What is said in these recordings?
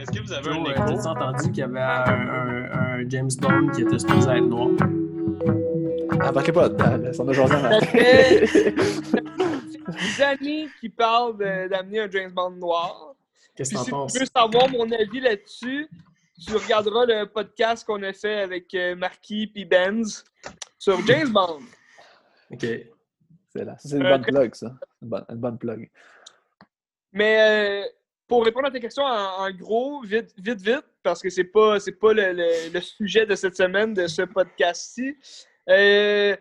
Est-ce que vous avez un écho? entendu qu'il y avait un, un- un James Bond qui était supposé être noir? Embarquez pas là-dedans, là. On a jasé. Ça des années qui parlent de- d'amener un James Bond noir. Qu'est-ce que si t'en tu penses? veux savoir mon avis là-dessus, tu regarderas le podcast qu'on a fait avec euh, Marquis puis Benz sur James Bond. Ok. C'est là. Ça, C'est une Euh, bonne plug, ça. Une bonne, une bonne plug. Mais euh, pour répondre à ta question en, en gros, vite, vite, vite, parce que c'est pas, c'est pas le, le- le sujet de cette semaine, de ce podcast-ci. Euh,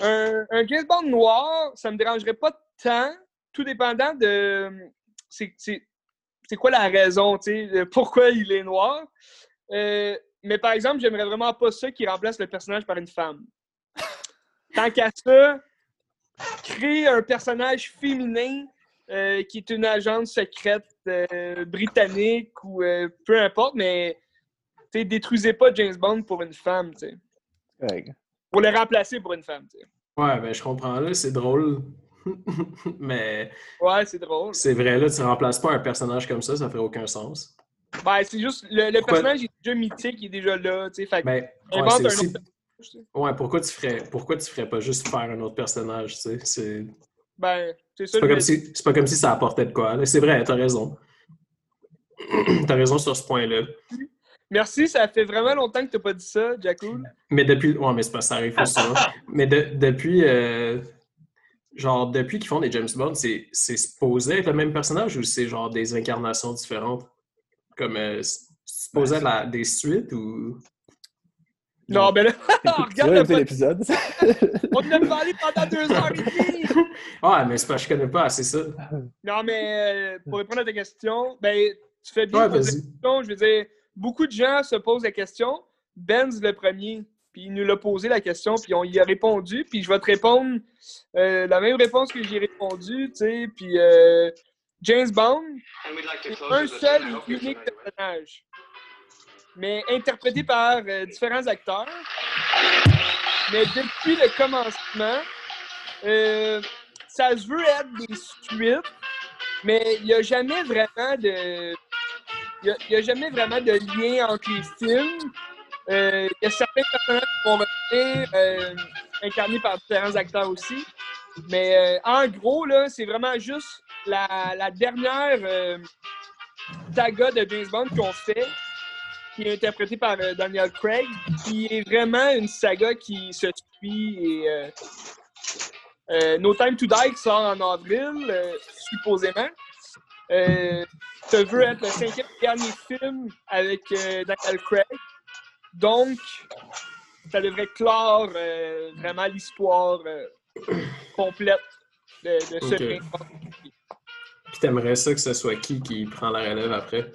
un, James Bond noir, ça me dérangerait pas tant, tout dépendant de. C'est, c'est, quoi la raison, tu sais, pourquoi il est noir. Euh, mais par exemple, j'aimerais vraiment pas ça qui remplace le personnage par une femme. Tant qu'à ça, créer un personnage féminin euh, qui est une agence secrète euh, britannique ou euh, peu importe, mais détruisez pas James Bond pour une femme, tu sais. Pour le remplacer pour une femme, tu sais. Ouais, ben je comprends là, c'est drôle. Mais Ouais, c'est drôle. c'est vrai, là, tu remplaces pas un personnage comme ça, ça ferait aucun sens. Ben, c'est juste, le, le Pourquoi- personnage est déjà mythique, il est déjà là, tu sais. Fait Ben, ouais, un aussi- autre. Ouais, pourquoi tu ferais pourquoi tu ferais pas juste faire un autre personnage, tu sais? C'est Ben, c'est ça c'est pas, si, pas comme si ça apportait de quoi. là. C'est vrai, t'as raison. t'as raison sur ce point-là. Merci, ça fait vraiment longtemps que t'as pas dit ça, Jackoul. Mais depuis. Ouais, mais c'est pas ça arrive pas souvent. Mais de- depuis. euh, Genre, depuis qu'ils font des James Bond, c'est c'est supposé être le même personnage ou c'est genre des incarnations différentes? Comme. euh, c'est supposé être la- des suites ou? Non, ben là, tu regarde écouter l'épisode. on en a parlé pendant deux heures et demie! Ouais, mais c'est parce que je connais pas assez ça. Non, mais euh, pour répondre à ta question, ben, tu fais bien Ouais, de poser la vas-y. question. Je veux dire, beaucoup de gens se posent la question. Benz le premier, puis il nous l'a posé la question, puis on y a répondu. Puis je vais te répondre euh, la même réponse que j'ai répondu, tu sais. Puis euh, James Bond, un seul et unique personnage, mais interprété par euh, différents acteurs. Mais depuis le commencement, ça se veut être des suites, mais il n'y a jamais vraiment de. Il y a, jamais vraiment de lien entre les films. Euh, Il y a certains personnages qui vont revenir, euh, incarnés par différents acteurs aussi. Mais euh, en gros, c'est vraiment juste la, dernière euh, saga de James Bond qu'on fait, qui est interprétée par euh, Daniel Craig, qui est vraiment une saga qui se suit et. euh, euh, no Time to Die sort en avril, euh, supposément. Euh, ça veut être le cinquième et dernier film avec euh, Daniel Craig. Donc, ça devrait clore euh, vraiment l'histoire euh, complète de, de ce Ok. James Bond. Puis t'aimerais ça que ce soit qui qui prend la relève après?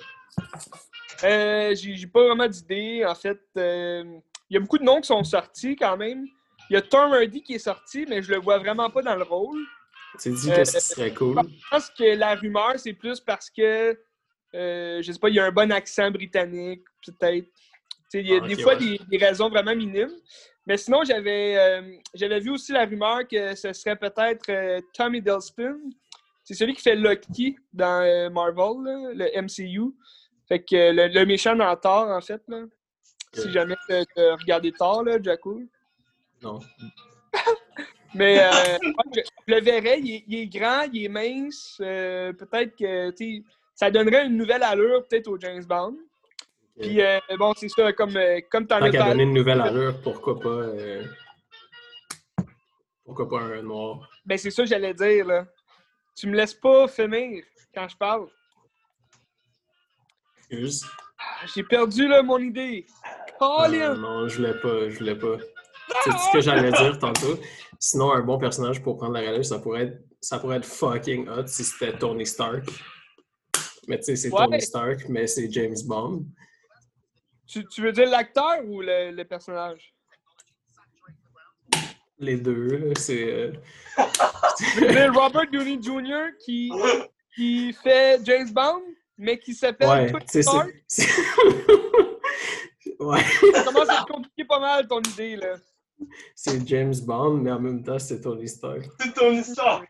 Euh, J'ai pas vraiment d'idée. En fait, il y a beaucoup de noms qui sont sortis quand même. Il y a Tom Hardy qui est sorti, mais je le vois vraiment pas dans le rôle. Tu dis Euh, qu'est-ce qui serait cool? Je pense que la rumeur, c'est plus parce que, euh, je sais pas, il y a un bon accent britannique, peut-être. Tu sais, Il y a Ah, des fois ouais. des, des raisons vraiment minimes. Mais sinon, j'avais euh, j'avais vu aussi la rumeur que ce serait peut-être euh, Tom Hiddleston. C'est celui qui fait Loki dans euh, Marvel, là, le MCU. Fait que euh, le, le méchant dans Thor, en fait. Là. Si jamais tu as regardé Thor, là, Jacko. Non. Mais euh, je, je le verrais, il est, il est grand, il est mince. euh, peut-être que tu ça donnerait une nouvelle allure peut-être au James Bond. Puis euh, bon, c'est ça, comme, comme t'en Tant as parlé. une nouvelle allure, pourquoi pas. Pourquoi pas un noir? Ben c'est ça que j'allais dire là. Tu me laisses pas finir quand je parle. Excuse. Ah, J'ai perdu là mon idée. Colin! non, je voulais pas, je voulais pas. C'est ce que j'allais dire tantôt. Sinon, un bon personnage pour prendre la relève, ça pourrait être, ça pourrait être fucking hot si c'était Tony Stark. Mais tu sais, c'est Ouais. Tony Stark, mais c'est James Bond. Tu, tu veux dire l'acteur ou le, le personnage? Les deux, là, c'est. euh, C'est Robert Downey Jr. qui, qui fait James Bond, mais qui s'appelle ouais, Tony Stark. c'est. c'est- ouais, Ça commence à te compliquer pas mal ton idée, là. C'est James Bond, mais en même temps, c'est Tony Stark. C'est ton histoire.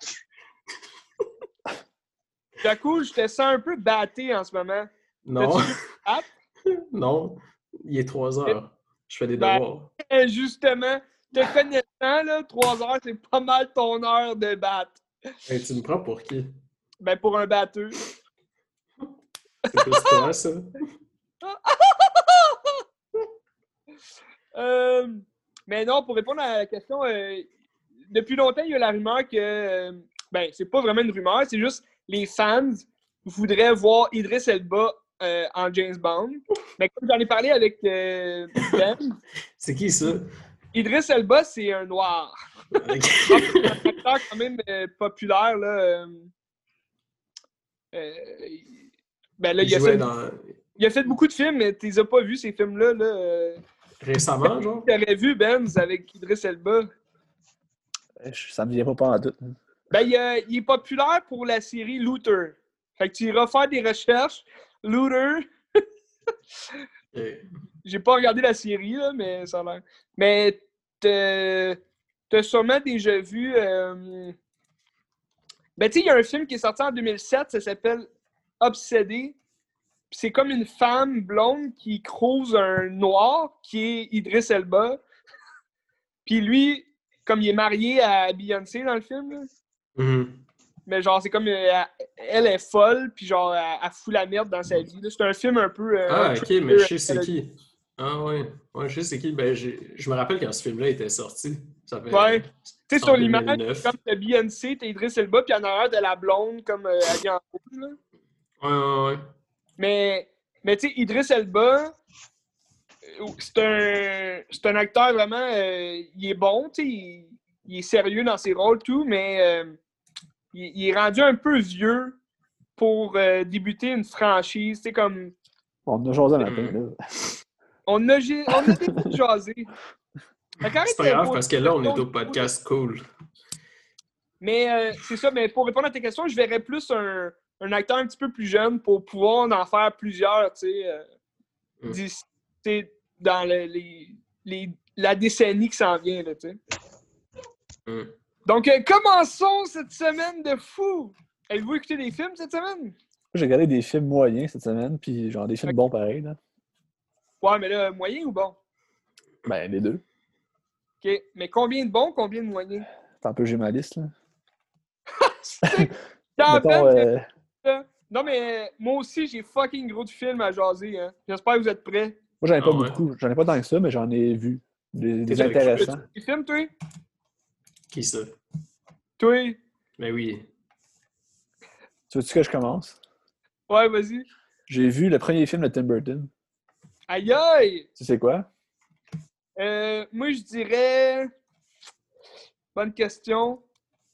Jaco, je te sens un peu batté en ce moment. Non. non, il est 3 heures. Je fais des Ben, devoirs. Et justement, te connaissant, là, 3 heures, c'est pas mal ton heure de battre. Hey, tu me prends pour qui? Ben, pour un batteur. C'est plus toi, ça? Euh, mais non, pour répondre à la question, euh, depuis longtemps, il y a la rumeur que. euh, ben, c'est pas vraiment une rumeur, c'est juste les fans voudraient voir Idris Elba euh, en James Bond. Mais comme j'en ai parlé avec Ben, C'est qui ça? Idris Elba, c'est un noir. Ok. un acteur quand même populaire. Là, ben là, Il il a, fait, dans... il a fait beaucoup de films, mais tu les as pas vus, ces films-là. Là, euh. Récemment, genre? Tu aurais vu Benz avec Idris Elba? Euh, Ça me vient pas pas en tout. hein. Ben, il, euh, il est populaire pour la série Looter. Fait que tu iras faire des recherches. Looter. J'ai pas regardé la série, là, mais ça a l'air. Mais t'as t'as sûrement déjà vu. euh, Ben, tu sais, il y a un film qui est sorti en 2007, ça s'appelle Obsédé. C'est comme une femme blonde qui crouse un noir qui est Idris Elba. Puis lui, comme il est marié à Beyoncé dans le film, là, Mhm. mais genre, c'est comme. euh, elle est folle, puis genre, elle, elle fout la merde dans sa vie. là. C'est un film un peu. euh, Ah, un ok, mais je sais c'est qui. Ah, ouais. Ouais, je sais c'est qui. Ben, je me rappelle quand ce film-là était sorti. Ça fait... Ouais. Tu sais, sur l'image, 2009. comme t'as Beyoncé, t'as Idris Elba, puis en arrière de la blonde, comme euh, habillée en rouge, là. Ouais, ouais, ouais. Mais, mais tu sais, Idris Elba, euh, c'est un, c'est un acteur vraiment. euh, il est bon, tu sais, il, il est sérieux dans ses rôles, tout, mais euh, il, il est rendu un peu vieux pour euh, débuter une franchise, tu sais, comme. On a jasé un matin, Mm. là. On a, on a jasé. C'est pas grave parce que là, on est au podcast cool. Mais euh, c'est ça, mais pour répondre à tes questions, je verrais plus un, un acteur un petit peu plus jeune pour pouvoir en faire plusieurs, tu sais, euh, Mm. dans le- les, les- la décennie qui s'en vient, là, tu sais. Mm. Donc, euh, commençons cette semaine de fou! Avez-vous écouté des films cette semaine? J'ai regardé des films moyens cette semaine, puis genre des films bons pareils, là. Ouais, mais là, moyen ou bon? Ben, les deux. OK. Mais combien de bons, combien de moyens? C'est un peu j'ai ma liste, là. Mettons, euh, là. Non, mais moi aussi, j'ai fucking gros de films à jaser, hein. J'espère que vous êtes prêts. moi, j'en ai pas Ah ouais. beaucoup. J'en ai pas tant que ça, mais j'en ai vu. Des, intéressants. Des films, toi? Qui ça? Toi? Ben oui. Tu veux-tu que je commence? Ouais, vas-y. J'ai vu le premier film de Tim Burton. Aïe aïe! Tu sais quoi? Euh, moi, je dirais. Bonne question.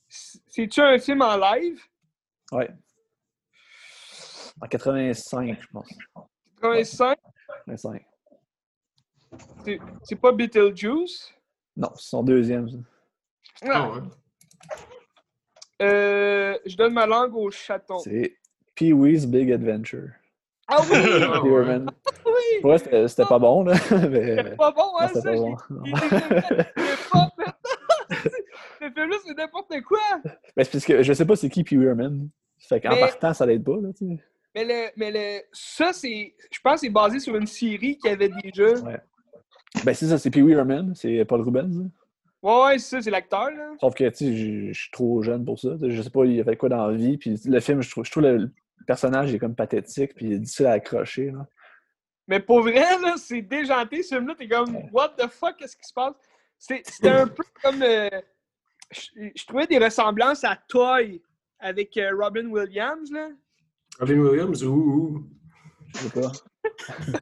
C'est-tu un film en live? Ouais. En 85, je pense. 85? 85. C'est- pas Beetlejuice? Non, c'est son deuxième. ça. Ah, ouais. Euh, je donne ma langue au chaton. C'est Pee-wee's Big Adventure. Ah oui! Ah, Pee ouais. Herman. oui! Vrai, c'était c'était pas bon, là. mais... C'est pas bon, hein, non, c'était ça? pas bon. fait- Ce film-là, c'est n'importe quoi! Mais c'est parce que je sais pas c'est qui Pee Herman. Fait qu'en Mais- partant, ça l'aide pas, là, tu sais. Mais, le, mais le, ça, c'est. Je pense que c'est basé sur une série qui avait déjà. Ouais. Ben, c'est ça, c'est Pee Wee Herman, c'est Paul Rubens. là. Ouais, ouais, c'est ça, c'est l'acteur, là. Sauf que, tu sais, je suis trop jeune pour ça. Je sais pas, il a fait quoi dans la vie. Puis le film, je trouve, je trouve le, personnage il est comme pathétique, puis il est difficile à accrocher. Là. Mais pour vrai, là, c'est déjanté, ce film-là. T'es comme, what the fuck, qu'est-ce qui se passe? C'est- C'était un peu comme. euh, je, je trouvais des ressemblances à Toy avec euh, Robin Williams, là. Robin Williams, ouh, Je sais pas.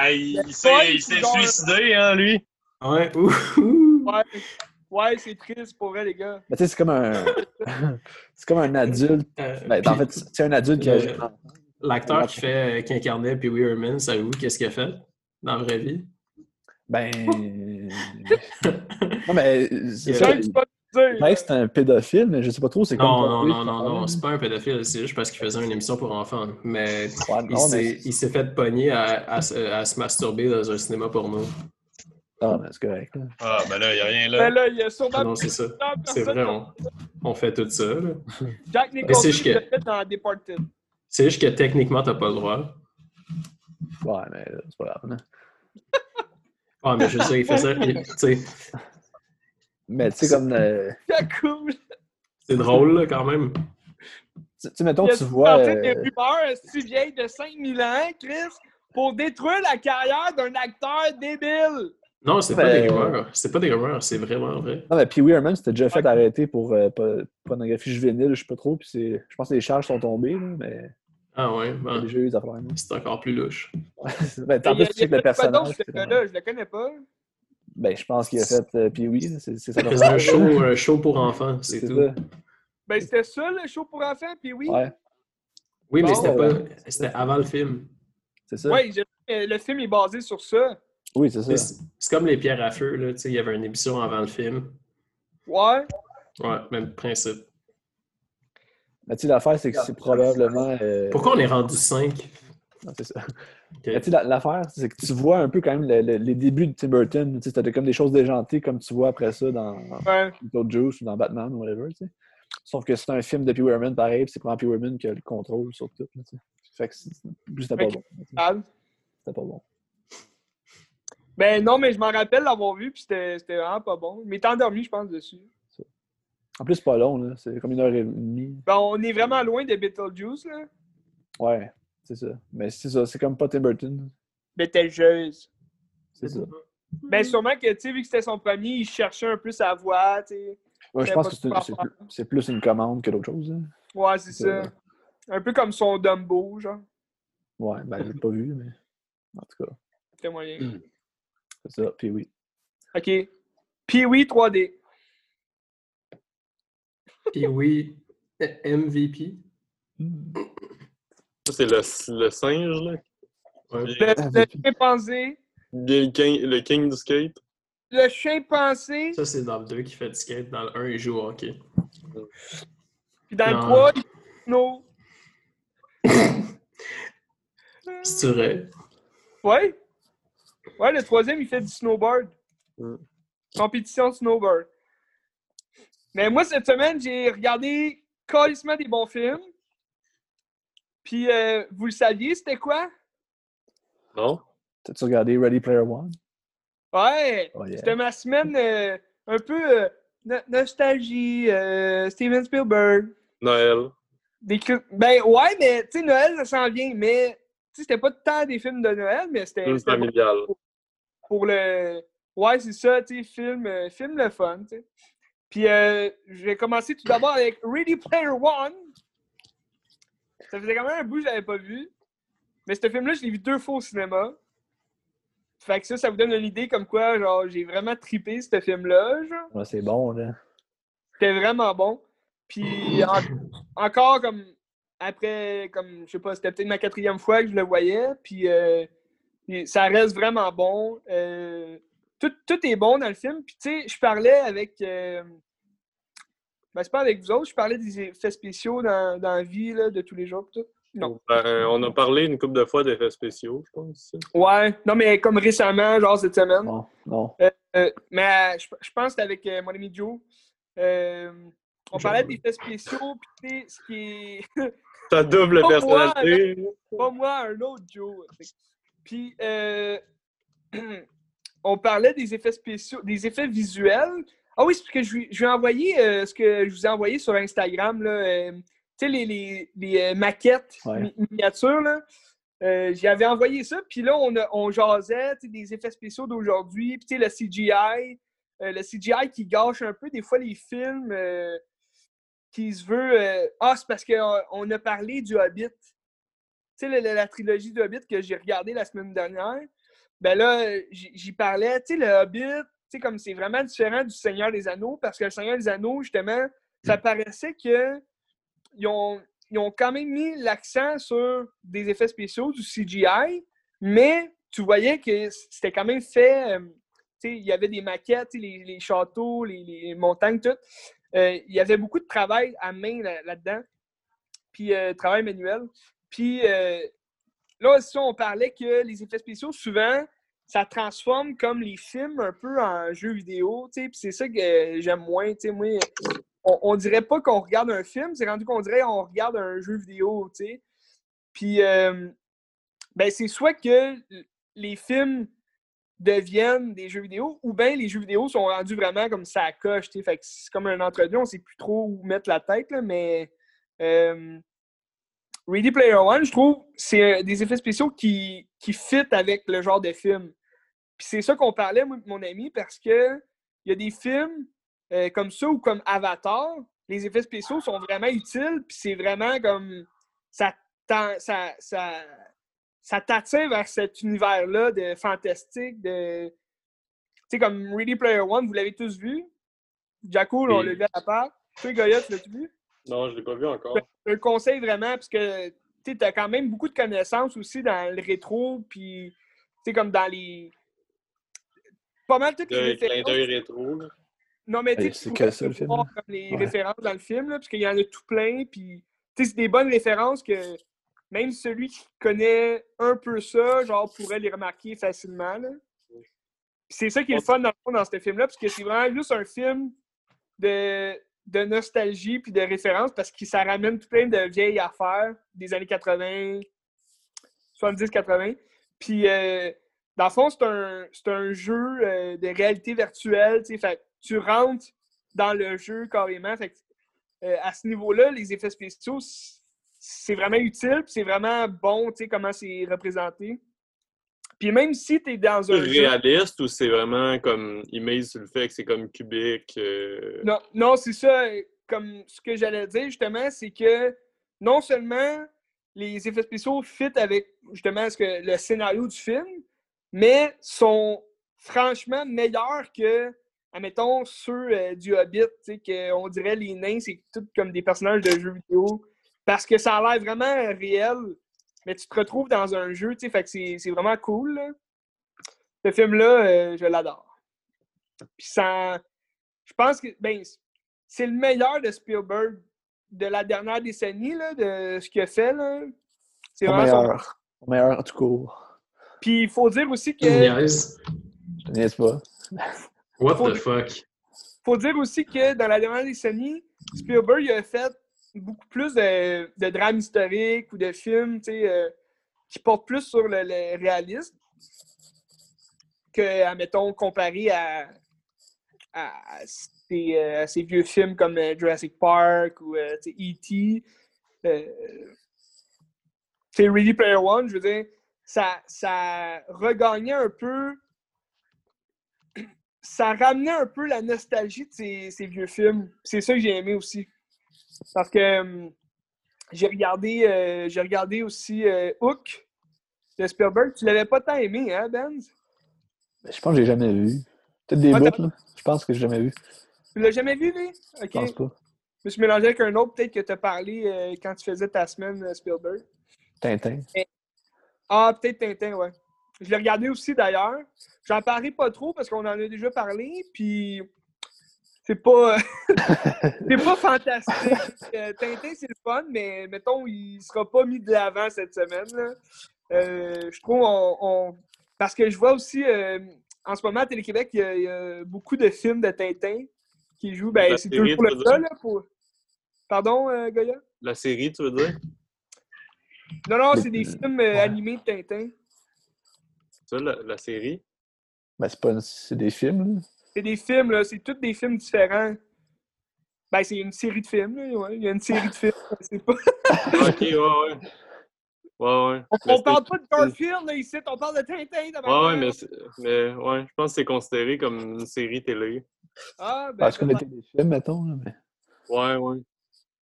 Ah, il s'est suicidé, hein, lui. Ouais, ouh, ouh. Ouais, ouais c'est triste pour vrai, les gars. Mais tu sais, c'est comme un. c'est comme un adulte. Euh, Ben, en fait, c'est un adulte qui a. L'acteur qui fait qui incarnait Pee Wee Herman, savez-vous qu'est-ce qu'il a fait dans la vraie vie? Ben. non, mais c'est ça. Tu vas me dire, Mike, c'est un pédophile, mais je sais pas trop c'est Non, comme. non, non, non, non, c'est pas un pédophile, c'est juste parce qu'il faisait une émission pour enfants. Mais Ouais, il non, s'est il fait pogner à, à se- à se masturber dans un cinéma porno. Ah, mais c'est correct. là. Ah, ben là, il n'y a rien Ben là. là, il y a sûrement Ah non, c'est ça. C'est vrai, on, on fait tout ça. là. Jack Nicholson c'est juste que- l'a fait dans Departed. C'est juste que techniquement, t'as pas le droit. Ouais, mais c'est pas grave. Ah, mais je sais, il fait ça. il- tu sais, Mais tu sais, comme. euh, C'est cool. c'est drôle, là, quand même. tu sais, mettons, tu vois. euh, des rumeurs si vieilles de 5000 ans, Chris, pour détruire la carrière d'un acteur débile. Non, c'est pas Ben, des rumeurs. C'est pas des rumeurs, c'est vraiment vrai. Non, mais Pee Wee Herman s'était déjà fait arrêter pour euh, po- pornographie juvénile, je sais pas trop, puis c'est... je pense que les charges sont tombées, là, mais Ah ouais, ben, déjà eu des affaires. là. c'est encore plus louche. ben, tu que a le personnage. Je le connais pas. Ben, je pense qu'il a fait euh, Wee, là, c'est c'est ça. Faisait un show, un show pour enfants, c'est C'est tout. ça. Ben, c'était ça, le show pour enfants, puis oui. Ouais, Oui, mais c'était ouais. pas. C'était avant le film. c'est ça. Euh, le film est basé sur ça. Oui, c'est ça. C'est c'est comme les pierres à feu, là. Tu sais, il y avait une émission avant le film. Ouais. Ouais, même principe. Mais tu sais, l'affaire, c'est que c'est probablement. euh, Pourquoi on est rendu 5? non, c'est ça. Tu sais, l'affaire, c'est que tu vois un peu quand même le- le- les débuts de Tim Burton. Tu sais, t'as comme des choses déjantées comme tu vois après ça dans Ouais. Beetlejuice ou dans Batman ou whatever, tu sais. Sauf que c'est un film de Pee Wee Herman, pareil, puis c'est vraiment Pee Wee Herman qui a le contrôle sur tout, là, tu sais. Fait que c'est- c'était pas bon. C'était pas bon. Ben non, mais je m'en rappelle l'avoir vu, puis c'était c'était vraiment pas bon. Mais t'es endormi, je pense, dessus. En plus, c'est pas long, là. C'est comme une heure et demie. Ben, on est vraiment loin de Beetlejuice, là. Ouais, c'est ça. Mais c'est ça, c'est comme pas Tim Burton. Betelgeuse. C'est ça. Ben, sûrement que, tu sais, vu que c'était son premier, il cherchait un peu sa voix, tu sais. Ouais, je C'est pense que c'est plus, c'est plus une commande que d'autres choses. hein. Ouais, c'est C'est ça. Un peu comme son Dumbo, genre. Ouais, ben, je l'ai pas vu, mais en tout cas, C'était moyen. C'est ça. Puis oui. OK. Pee-wee 3D. Puis oui, MVP. Ça, c'est le, le singe, là. Le, Ah, chimpanzé. Bien le king, le king du skate. Le chimpanzé. Ça, c'est dans le 2 qui fait du skate. Dans le 1, il joue au hockey. Puis dans le Non. 3, il no. C'est vrai. Ouais. Ouais, le troisième, il fait du snowboard. Mm. Compétition snowboard. Mais moi, cette semaine, j'ai regardé carrément des bons films. Puis, euh, vous le saviez, c'était quoi? Non? T'as-tu regardé Ready Player One? Ouais! Oh, yeah. C'était ma semaine euh, un peu euh, no- nostalgie, euh, Steven Spielberg. Noël. Des Ben ouais, mais tu sais, Noël, ça s'en vient. Mais tu sais, c'était pas tant des films de Noël, mais c'était Film familial. pour le. Ouais, c'est ça, tu sais, film, euh, film le fun, tu sais. Puis euh, je vais commencer tout d'abord avec Ready Player One. Ça faisait quand même un bout que je l'avais pas vu. Mais ce film-là, je l'ai vu deux fois au cinéma. Fait que ça, ça vous donne une idée comme quoi, genre, j'ai vraiment trippé ce film-là. Ouais, c'est bon, là. C'était vraiment bon. Puis en- encore comme après, comme je sais pas, c'était peut-être ma quatrième fois que je le voyais. Puis euh, ça reste vraiment bon. Euh, tout, tout est bon dans le film. Puis tu sais, je parlais avec. euh, ben, c'est pas avec vous autres, je parlais des effets spéciaux dans, dans la vie là, de tous les jours. Tout. Non. Ben, on a parlé une couple de fois d'effets spéciaux, je pense. Ouais, non, mais comme récemment, genre cette semaine. Non, non. Euh, mais euh, je, je pense que c'était avec euh, mon ami Joe. Euh, on parlait d'effets spéciaux, puis tu sais, ce qui est. Ta double Pas moi, personnalité. pas moi, un autre Joe. Puis, euh, on parlait des effets spéciaux, des effets visuels. Ah oui, c'est parce que je, je lui ai envoyé euh, ce que je vous ai envoyé sur Instagram, là. euh, tu sais, les, les- les, euh, maquettes Ouais. mi- miniatures, là. Euh, J'y avais envoyé ça, puis là, on, a- on jasait des effets spéciaux d'aujourd'hui, puis tu sais, le CGI, le CGI qui gâche un peu des fois les films, qui se veut... Ah, c'est parce qu'on on a parlé du Hobbit. Tu sais, la, la- la trilogie du Hobbit que j'ai regardée la semaine dernière, ben là, j'y parlais, tu sais, le Hobbit, sais, comme c'est vraiment différent du Seigneur des Anneaux, parce que le Seigneur des Anneaux, justement, ça paraissait que ils ont, ils ont quand même mis l'accent sur des effets spéciaux, du CGI, mais tu voyais que c'était quand même fait, euh, tu sais, il y avait des maquettes, les, les châteaux, les, les montagnes, tout. Euh, il y avait beaucoup de travail à main là- là-dedans, puis euh, travail manuel. Puis là, si on parlait que les effets spéciaux, souvent, ça transforme comme les films un peu en jeux vidéo, tu c'est ça que j'aime moins, tu moi, on, on dirait pas qu'on regarde un film, c'est rendu qu'on dirait qu'on regarde un jeu vidéo, tu sais. Puis, ben, c'est soit que les films deviennent des jeux vidéo, ou bien les jeux vidéo sont rendus vraiment comme ça à coche, tu sais. C'est comme un entre-deux, on sait plus trop où mettre la tête, là, mais Ready Player One, je trouve, c'est des effets spéciaux qui, qui fit avec le genre de film. Puis c'est ça qu'on parlait, moi, mon ami, parce que il y a des films euh, comme ça ou comme Avatar, les effets spéciaux sont vraiment utiles, puis c'est vraiment comme ça, ça, ça, ça t'attire vers cet univers-là de fantastique, de. Tu sais, comme Ready Player One, vous l'avez tous vu? Jacko, on Oui. l'a vu à la part. Toi, Goya, tu l'as-tu vu? Non, je l'ai pas vu encore. Je le conseille vraiment parce que tu as quand même beaucoup de connaissances aussi dans le rétro, puis tu sais, comme dans les. Pas mal toutes les Le clin références. d'œil rétro. Non, mais tu sais, tu voir comme les Ouais. références dans le film, là, parce qu'il y en a tout plein, puis tu sais, c'est des bonnes références que même celui qui connaît un peu ça, genre, pourrait les remarquer facilement. là. Puis C'est ça qui est le fun dans, le fond, dans ce film-là, parce que c'est vraiment juste un film de, de nostalgie puis de référence, parce que ça ramène tout plein de vieilles affaires des années 80, 70-80. Puis, euh, dans le fond, c'est un, un jeu euh, de réalité virtuelle. Fait tu rentres dans le jeu carrément. Fait euh, à ce niveau-là, les effets spéciaux, c'est vraiment utile. C'est vraiment bon, comment c'est représenté. Puis même si tu es dans un jeu... réaliste ou c'est vraiment comme il mise sur le fait que c'est comme cubique? euh, Non, non c'est ça. Comme ce que j'allais dire, justement, c'est que non seulement les effets spéciaux fit avec justement ce que, le scénario du film, mais sont franchement meilleurs que, admettons, ceux euh, du Hobbit, tu sais, qu'on dirait les nains, c'est tout comme des personnages de jeux vidéo. Parce que ça a l'air vraiment réel, mais tu te retrouves dans un jeu, tu sais, fait que c'est vraiment cool. là. Ce film-là, euh, je l'adore. Puis ça, je pense que, ben, c'est le meilleur de Spielberg de la dernière décennie, là, de ce qu'il a fait. là. C'est vraiment meilleur. Meilleur, en tout cas. Puis il faut dire aussi que. niaises. Je niaise pas? What Faut- the fuck? faut dire aussi que dans la dernière décennie, Spielberg il a fait beaucoup plus de, de drames historiques ou de films tu sais, euh, qui portent plus sur le, le réalisme que, admettons, comparé à, à, ces, euh, à ces vieux films comme euh, Jurassic Park ou euh, E.T. Euh, c'est Ready Player One, je veux dire, ça, ça regagnait un peu ça ramenait un peu la nostalgie de ces, ces vieux films. C'est ça que j'ai aimé aussi. Parce que hum, j'ai regardé, euh, j'ai regardé aussi euh, Hook de Spielberg. Tu l'avais pas tant aimé, hein, Benz? Mais Je pense que j'ai jamais vu. Peut-être des Ah, bouts, là. Je pense que j'ai jamais vu. Tu l'as jamais vu, lui? Je Ok. pense pas. Je me suis mélangé avec un autre, peut-être que tu as parlé euh, quand tu faisais ta semaine, euh, Spielberg. Tintin. Ah, peut-être Tintin, ouais. Je l'ai regardé aussi d'ailleurs. J'en parlerai pas trop parce qu'on en a déjà parlé, puis c'est pas c'est pas fantastique. Euh, Tintin, c'est le fun, mais mettons, il sera pas mis de l'avant cette semaine. là. Euh, je trouve on, on- Parce que je vois aussi euh, en ce moment à Télé-Québec, il y, a, il y a beaucoup de films de Tintin qui jouent. Ben, c'est toujours le cas, là, pour. Pardon, Goya? La série, tu veux dire? Non, non, c'est des films euh, ouais. animés de Tintin. Ça, la, la série? Ben, c'est pas une- c'est des films, là. C'est des films, là. C'est tous des films différents. Ben, c'est une série de films, là. ouais. Il y a une série de films. C'est pas... Ok, ouais, ouais. Ouais, ouais. On, on parle c'est- pas de Garfield, là, ici. On parle de Tintin. Ouais, ouais, mais, c'est- mais ouais, je pense que c'est considéré comme une série télé. Ah, ben, Parce qu'on était des films, mettons. Là, mais... Ouais, ouais.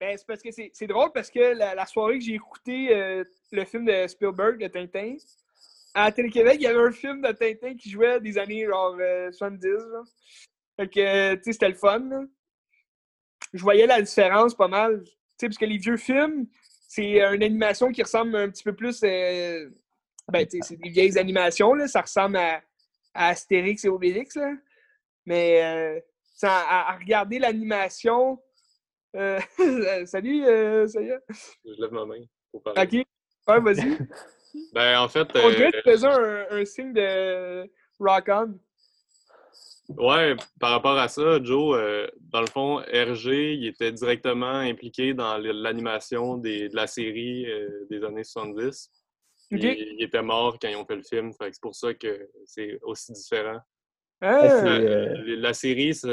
Ben, c'est parce que c'est drôle parce que la, la soirée que j'ai écouté euh, le film de Spielberg, de Tintin, à Télé-Québec, il y avait un film de Tintin qui jouait des années genre euh, 70. Genre. Fait que, euh, tu sais, c'était le fun. Je voyais la différence pas mal. Tu sais, parce que les vieux films, c'est une animation qui ressemble un petit peu plus. euh, ben, tu sais, c'est des vieilles animations, là. Ça ressemble à, Astérix et Obélix, là. Mais euh, à regarder l'animation. Euh, salut, euh, ça y est. Je lève ma main pour parler. Ok. Ouais, vas-y. Ben, en fait, On dirait que euh, tu faisais un, un signe de rock on. ouais, par rapport à ça, Joe, euh, dans le fond, RG, il était directement impliqué dans l'animation de la série euh, des années 70. Ok. Il, il était mort quand ils ont fait le film, c'est pour ça que c'est aussi différent. Ah, Euh, La série, ça,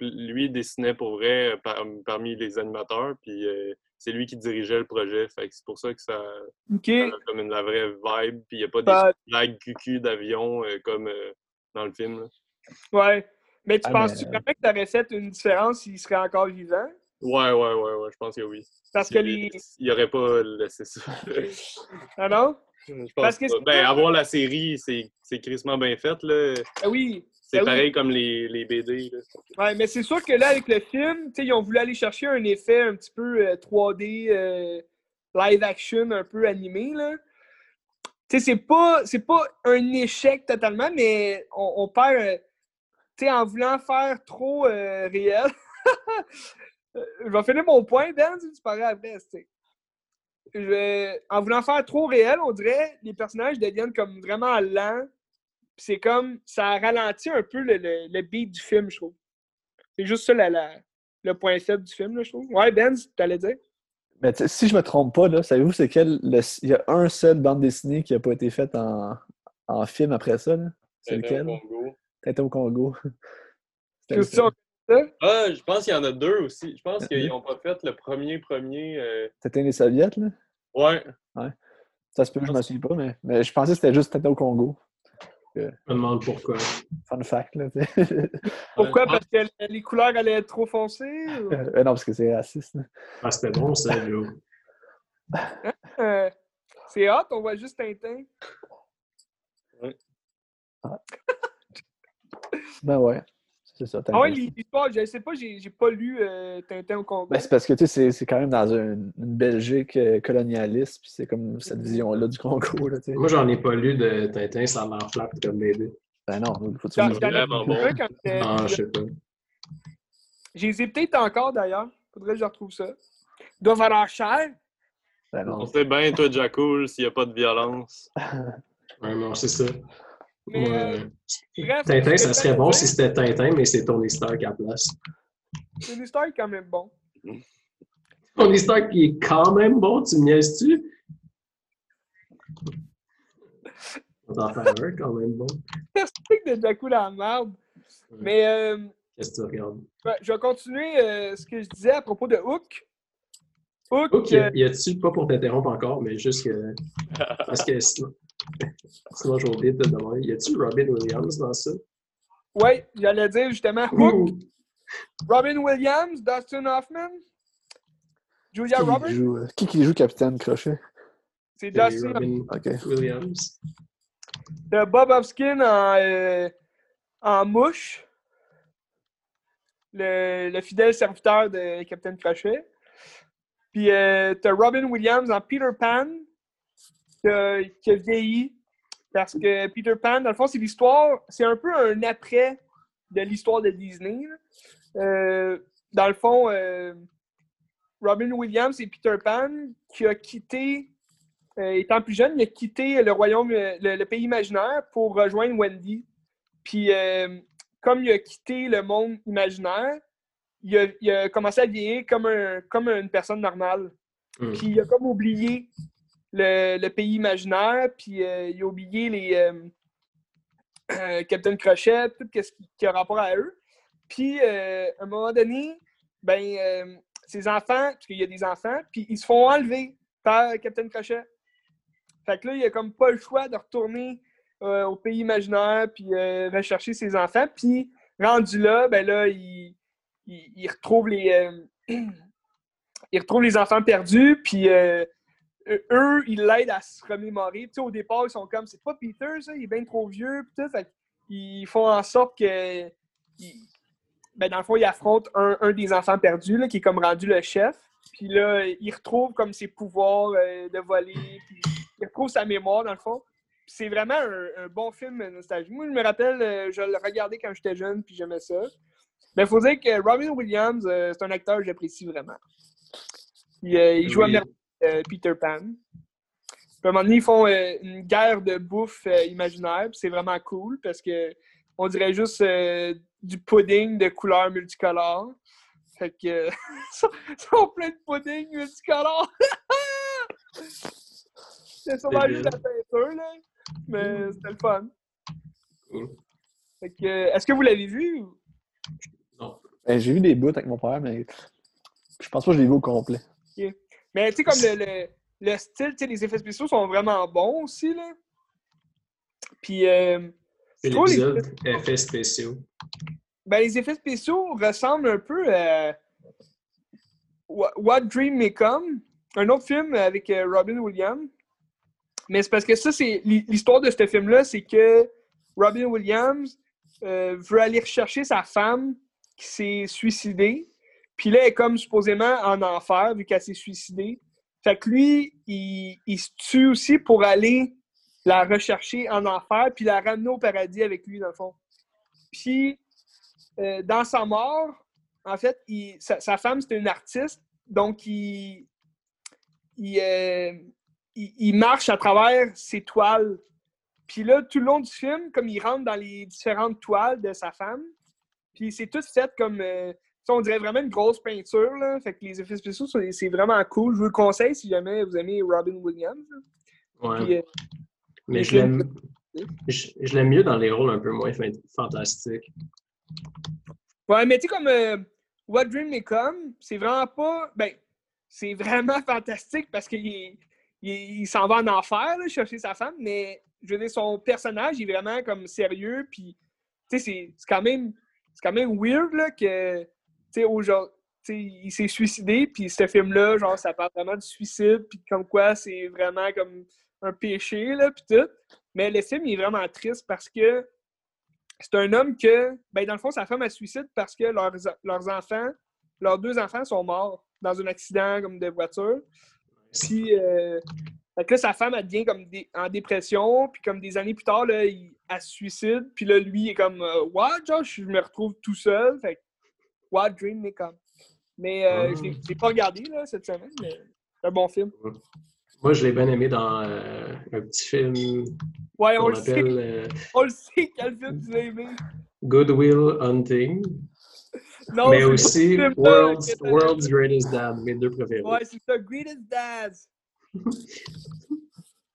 lui dessinait pour vrai euh, par- parmi les animateurs, puis euh, c'est lui qui dirigeait le projet. C'est pour ça que ça, a comme une, la vraie vibe, puis il n'y a pas des blagues cucu d'avion euh, comme euh, dans le film. là. ouais. Mais tu Ah, penses-tu mais- vraiment que tu aurais fait une différence s'il serait encore vivant? Ouais, ouais, ouais, ouais, je pense que oui. Parce que les. Il aurait pas laissé ça. Ah non? Je pense Parce que pas. c'est Ben, avoir la série, c'est c'est crissement bien fait, là. Ah oui. C'est Ben oui. pareil comme les, les BD, là. Ouais, mais c'est sûr que là, avec le film, ils ont voulu aller chercher un effet un petit peu euh, 3D, euh, live action, un peu animé, là. C'est pas, c'est pas un échec totalement, mais on, on perd, euh, en voulant faire trop euh, réel. Euh, Je vais finir mon point, Ben, si tu parlais après. Je En voulant faire trop réel, on dirait les personnages deviennent comme vraiment lents. Puis c'est comme, ça ralentit un peu le, le, le beat du film, je trouve. C'est juste ça la, la- le point faible du film, là, je trouve. Ouais, Ben, tu allais dire? Mais tu sais, si je me trompe pas, là, savez-vous c'est quel. le- Il y a un seul bande dessinée qui n'a pas été faite en, en film après ça. là? C'est Tintin lequel? au Congo. Tintin au Congo. C'était Christian, Ah, je pense qu'il y en a deux aussi. Je pense Euh, qu'ils n'ont pas fait le premier premier. euh, Tintin les Soviets, là? Ouais. Ça se peut, je ne me souviens pas, mais, mais je pensais que c'était juste Tintin au Congo. Je me demande pourquoi. Fun fact, là. Pourquoi? Ouais. Parce que les couleurs allaient être trop foncées? ou- Euh, non, parce que c'est raciste. là. Ah, c'était bon, ça, Joe. Euh, c'est hot, on voit juste Tintin. Ben ouais. C'est ça. Ah ouais, l'histoire, je sais pas, j'ai j'ai pas lu euh, Tintin au Congo. Ben, c'est parce que tu sais, c'est- quand même dans une, une Belgique euh, colonialiste, puis c'est comme cette vision-là du Congo. Là. Moi, j'en ai pas lu de Tintin, ça l'air flat comme BD. Ben non, faut que tu ai vraiment bon. quand Ah, plus je sais pas. Je les ai peut-être encore d'ailleurs. Faudrait que je retrouve ça. Ils doivent avoir cher. Ben non. On sait bien, toi, Jacoul, s'il n'y a pas de violence. Ouais, non, c'est ça. Mais, Moi, bref, Tintin, ça serait bon si c'était Tintin, mais c'est Tony Stark à la place. Tony Stark est quand même bon. Tony Stark qui est quand même bon, tu me niaises-tu? On va t'en faire un quand même bon. C'est de Jakku la merde. Mais euh, Qu'est-ce que tu regardes? je vais continuer euh, ce que je disais à propos de Hook. Hook, Ok, euh, y a-tu, pas pour t'interrompre encore, mais juste que. Parce que sinon. Sinon, j'ai oublié de te demander. Y a-tu Robin Williams dans ça? ouais, j'allais dire justement Hook! Robin Williams, Dustin Hoffman, Julia Qui Roberts. joue, euh, qui qui joue Capitaine Crochet? C'est Dustin Robin Ok. Williams. T'as Bob Hopkins en, euh, en mouche. Le, le fidèle serviteur de Captain Crochet. Puis euh, t'as Robin Williams en Peter Pan, qui a, qui a vieilli. Parce que Peter Pan, dans le fond, c'est l'histoire, c'est un peu un après de l'histoire de Disney. Euh, dans le fond, euh, Robin Williams et Peter Pan qui a quitté euh, étant plus jeune, il a quitté le royaume, le, le pays imaginaire pour rejoindre Wendy. Puis, comme il a quitté le monde imaginaire, il a, il a commencé à vieillir comme, un, comme une personne normale. Hmm. Puis, il a comme oublié le, pays imaginaire, puis euh, il a oublié les euh, euh, Captain Crochet, tout ce qui, a rapport à eux. Puis, à un moment donné, ben, ses enfants, parce qu'il y a des enfants, puis ils se font enlever par Captain Crochet. Fait que là, il a comme pas le choix de retourner au pays imaginaire puis rechercher ses enfants. Puis rendu là, ben là, il, il, retrouve les il retrouve les enfants perdus. Puis eux, ils l'aident à se remémorer. Tu sais, au départ, ils sont comme c'est pas Peter, ça, il est bien trop vieux. Puis tout. Fait qu'ils font en sorte que ben, dans le fond, ils affrontent un, un des enfants perdus, là, qui est comme rendu le chef. Puis là, il retrouve comme ses pouvoirs euh, de voler. Puis il retrouve sa mémoire, dans le fond. c'est vraiment un, un bon film nostalgique. Moi, je me rappelle, euh, je le regardais quand j'étais jeune, puis j'aimais ça. Mais il faut dire que Robin Williams, euh, c'est un acteur que j'apprécie vraiment. Il, euh, il joue à Oui. merveille euh, Peter Pan. Puis à un moment donné, ils font euh, une guerre de bouffe euh, imaginaire, puis c'est vraiment cool parce que on dirait juste euh, du pudding de couleurs multicolores. Fait que ils sont- ils sont plein de pudding multicolores. c'est sûrement juste la peinture, là. Mais c'était le fun. Cool. Fait que, est-ce que vous l'avez vu? ou- Non. Ben, j'ai vu des bouts avec mon père, mais je pense pas que je l'ai vu au complet. Mais tu sais, comme le, le, le style, tu sais, les effets spéciaux sont vraiment bons aussi, là. Puis, euh, C'est trouve les, l'épisode effets spéciaux. ben, les effets spéciaux ressemblent un peu à What What Dream May Come, un autre film avec euh, Robin Williams. Mais c'est parce que ça, c'est l'histoire de ce film-là, c'est que Robin Williams euh, veut aller rechercher sa femme qui s'est suicidée. Puis là, elle est comme supposément en enfer vu qu'elle s'est suicidée. Fait que lui, il, il se tue aussi pour aller la rechercher en enfer puis la ramener au paradis avec lui, dans le fond. Puis, euh, dans sa mort, en fait, sa, femme, c'était une artiste. Donc, il, il, euh, il- il marche à travers ses toiles. Puis là, tout le long du film, comme il rentre dans les différentes toiles de sa femme, puis c'est tout fait comme... euh, ça, on dirait vraiment une grosse peinture, là. Fait que les effets spéciaux, c'est c'est vraiment cool. Je vous le conseille si jamais vous aimez Robin Williams. là. Ouais. Puis, euh, Mais je l'aime. Je, je l'aime mieux dans les rôles un peu moins fan- fantastiques. Ouais, mais tu sais, comme euh, What Dream May Come, c'est vraiment pas. Ben, c'est vraiment fantastique parce qu'il il, est- il s'en va en enfer, là, chercher sa femme, mais je veux dire, son personnage il est vraiment comme sérieux, puis tu sais, c'est c'est quand même. C'est quand même weird, là, que. Tu sais, il s'est suicidé, puis ce film-là, genre, ça parle vraiment du suicide, puis comme quoi c'est vraiment comme un péché, là, puis tout. Mais le film, il est vraiment triste parce que c'est un homme que, ben, dans le fond, sa femme a suicide parce que leurs, leurs enfants, leurs deux enfants sont morts dans un accident comme de voiture. Puis, euh, là, sa femme, devient comme en dépression. Puis, comme des années plus tard, là, il, elle se suicide. Puis là, lui, il est comme, euh, What, genre, je me retrouve tout seul. Fait What Dream May Come. Mais euh, Ah. je l'ai- pas regardé là, cette semaine, mais c'est un bon film. Moi, je l'ai bien aimé dans euh, un petit film Ouais, on qu'on le sait, euh, on le sait quel film tu as aimé. Good Will Hunting, Non, mais c'est aussi World's, World's Greatest Dad, mes deux préférés. Ouais, c'est ça, Greatest Dads.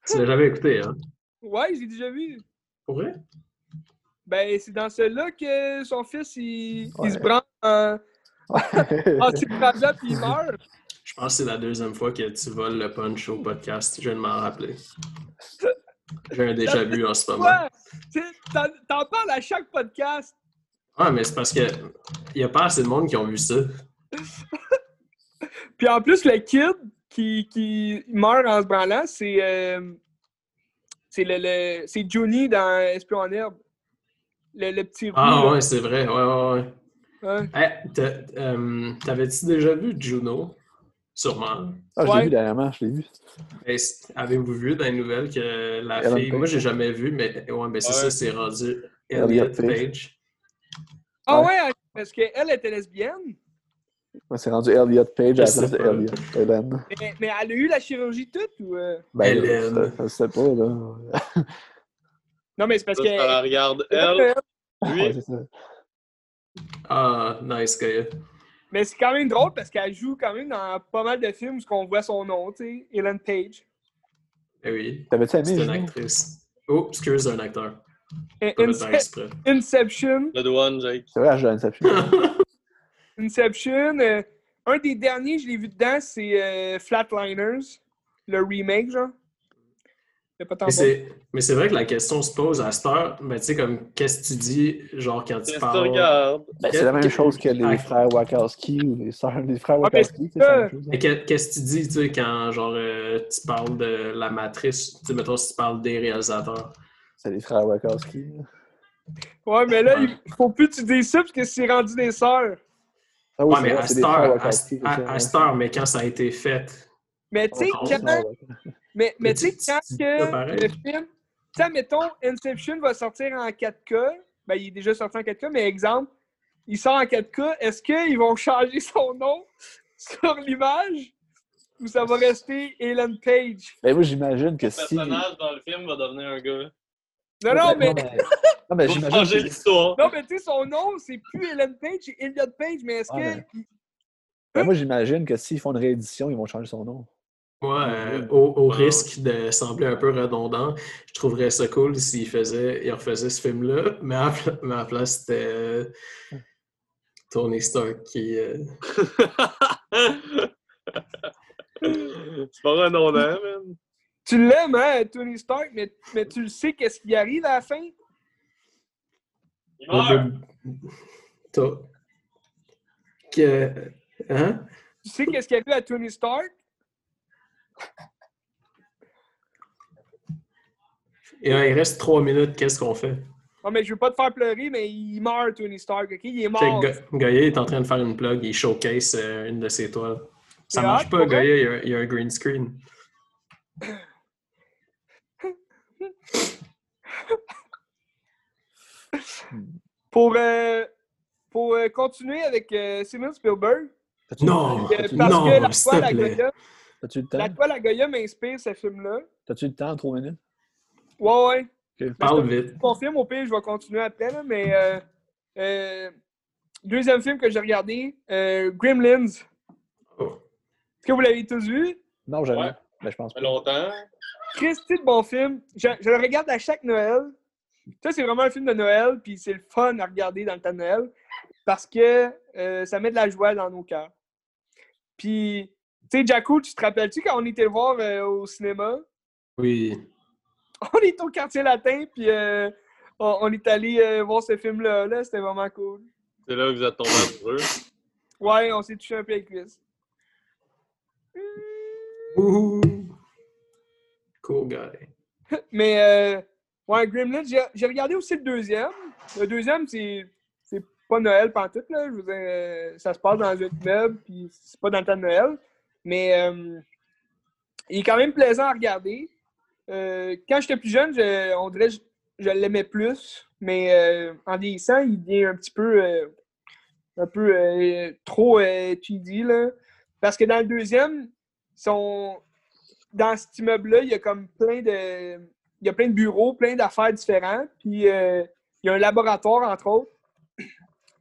Tu l'as jamais écouté, hein? Ouais, j'ai déjà vu. Pour vrai? Ben, c'est dans celui-là que son fils, il, il En, en s'écrasant puis il meurt. Je pense que c'est la deuxième fois que tu voles le punch au podcast. Je viens de m'en rappeler. J'ai un déjà vu en ce moment. Ouais! Tu sais, T'en parles à chaque podcast. Ah, mais c'est parce que il y a pas assez de monde qui ont vu ça. Puis en plus, le kid qui, qui meurt en se branlant, c'est euh, c'est le, le- c'est Johnny dans Espion en herbe. Le, le petit roux. Ah ouais, c'est vrai. Ouais, ouais, ouais. Ouais. Hey, t'as- euh, T'avais-tu déjà vu Juno? Sûrement. Ah, je Ouais. l'ai vu dernièrement, je l'ai vu. Avez-vous vu dans les nouvelles que la Ellen fille. Page. Moi, j'ai jamais vu, mais ouais, mais c'est Ouais. ça, c'est rendu Elliot Page. Page. Ah Ouais. ouais, parce qu'elle était lesbienne, Ouais, c'est rendu Elliot Page à la Je place sais de pas. Elliot. Hélène. mais, mais elle a eu la chirurgie toute ou. euh? Ben, Hélène. se sait pas, là. Non, mais c'est parce Ça, tu la que. elle, lui. Ah, nice guy. Mais c'est quand même drôle parce qu'elle joue quand même dans pas mal de films où on voit son nom, tu sais, Ellen Page. Eh oui, T'avais-tu aimé, c'est une actrice. Oh, excuse, un acteur. Ince- exprès. Inception. Le Jake. C'est vrai, Joanne Inception. Inception. euh, un des derniers, je l'ai vu dedans, c'est euh, Flatliners, le remake, genre. Il y a pas tant Mais bon. c'est, mais c'est vrai que la question se pose à cette heure, mais tu sais, comme, qu'est-ce que tu dis, genre, quand tu parles? Ben, c'est la même chose que les frères Wachowski ou les sœurs, les frères Wachowski, c'est c'est ça. la même chose. Mais que- qu'est-ce que tu dis, tu sais, quand, genre, euh, tu parles de la matrice, tu sais, mettons, si tu parles des réalisateurs? C'est les frères Wachowski. Ouais, mais là, il faut plus que tu dises ça parce que c'est rendu des sœurs. Ah oui, ouais, c'est mais à cette des heure, mais quand ça a été fait. Mais tu sais, quand. Mais, mais tu sais, tu- quand tu que le film, sais, mettons, Inception va sortir en 4K. Ben, il est déjà sorti en 4K, mais exemple, il sort en 4K. Est-ce qu'ils vont changer son nom sur l'image ou ça va rester Ellen Page? Ben, moi, j'imagine que Le si. personnage dans le film va devenir un gars. Non, non, mais, Non, mais j'imagine changer que- l'histoire. non, mais tu sais, son nom, c'est plus Ellen Page, c'est Elliot Page, mais est-ce que. ben, moi, j'imagine que s'ils font une réédition, ils vont changer son nom. Moi, euh, au, au Ouais. risque de sembler un peu redondant, je trouverais ça cool s'il faisait, il refaisait ce film-là, mais à, mais à la place, c'était euh, Tony Stark qui. euh, C'est pas redondant, man. Tu l'aimes, hein, Tony Stark, mais, mais tu le sais qu'est-ce qui arrive à la fin? Il meurt. Toi. Que. Hein? Tu sais qu'est-ce qui arrive à Tony Stark? Et là, il reste trois minutes, qu'est-ce qu'on fait? Non, mais je veux pas te faire pleurer, mais il meurt, Tony Stark, ok? Il est mort. Gaïa est en train de faire une plug, il showcase euh, une de ses toiles. Ça C'est marche hot, pas? Gaïa, il y, a, il y a un green screen. Pour, euh, pour euh, continuer avec euh, Steven Spielberg, Non! T'as-tu Non, parce que la s'il toile te à plaît. Goya, t'as-tu le la temps? toile à Goya m'inspire ce film-là. T'as-tu le temps en trois minutes? Ouais, ouais. Parle vite. Mon film, au pire, je vais continuer après, là, mais euh, euh, deuxième film que j'ai regardé, euh, Gremlins. Est-ce Oh. que vous l'avez tous vu? Non, jamais. Ouais. Ben, je pense Ça pas. fait longtemps. Christy de bon film. Je, je le regarde à chaque Noël. Ça, c'est vraiment un film de Noël, puis c'est le fun à regarder dans le temps de Noël parce que euh, ça met de la joie dans nos cœurs. Puis, tu sais, Jacko, tu te rappelles-tu quand on était le voir euh, au cinéma? Oui. On est au quartier latin, puis euh, on, on est allé euh, voir ce film-là. Là, C'était vraiment cool. C'est là que vous êtes tombés amoureux? Ouais, on s'est touché un peu avec cuisses. Ouh. Cool guy. Mais, euh, ouais, Gremlins, j'ai regardé aussi le deuxième. Le deuxième, c'est c'est pas Noël pantoute, là. Je veux dire, ça se passe dans un immeuble, puis c'est pas dans le temps de Noël. Mais euh, il est quand même plaisant à regarder. Euh, quand j'étais plus jeune, je, on dirait que je, je l'aimais plus. Mais euh, en vieillissant, il devient un petit peu, un peu trop cheesy, là. Parce que dans le deuxième, son, dans cet immeuble-là, il y a comme plein de. Il y a plein de bureaux, plein d'affaires différents. Puis il y a un laboratoire, entre autres.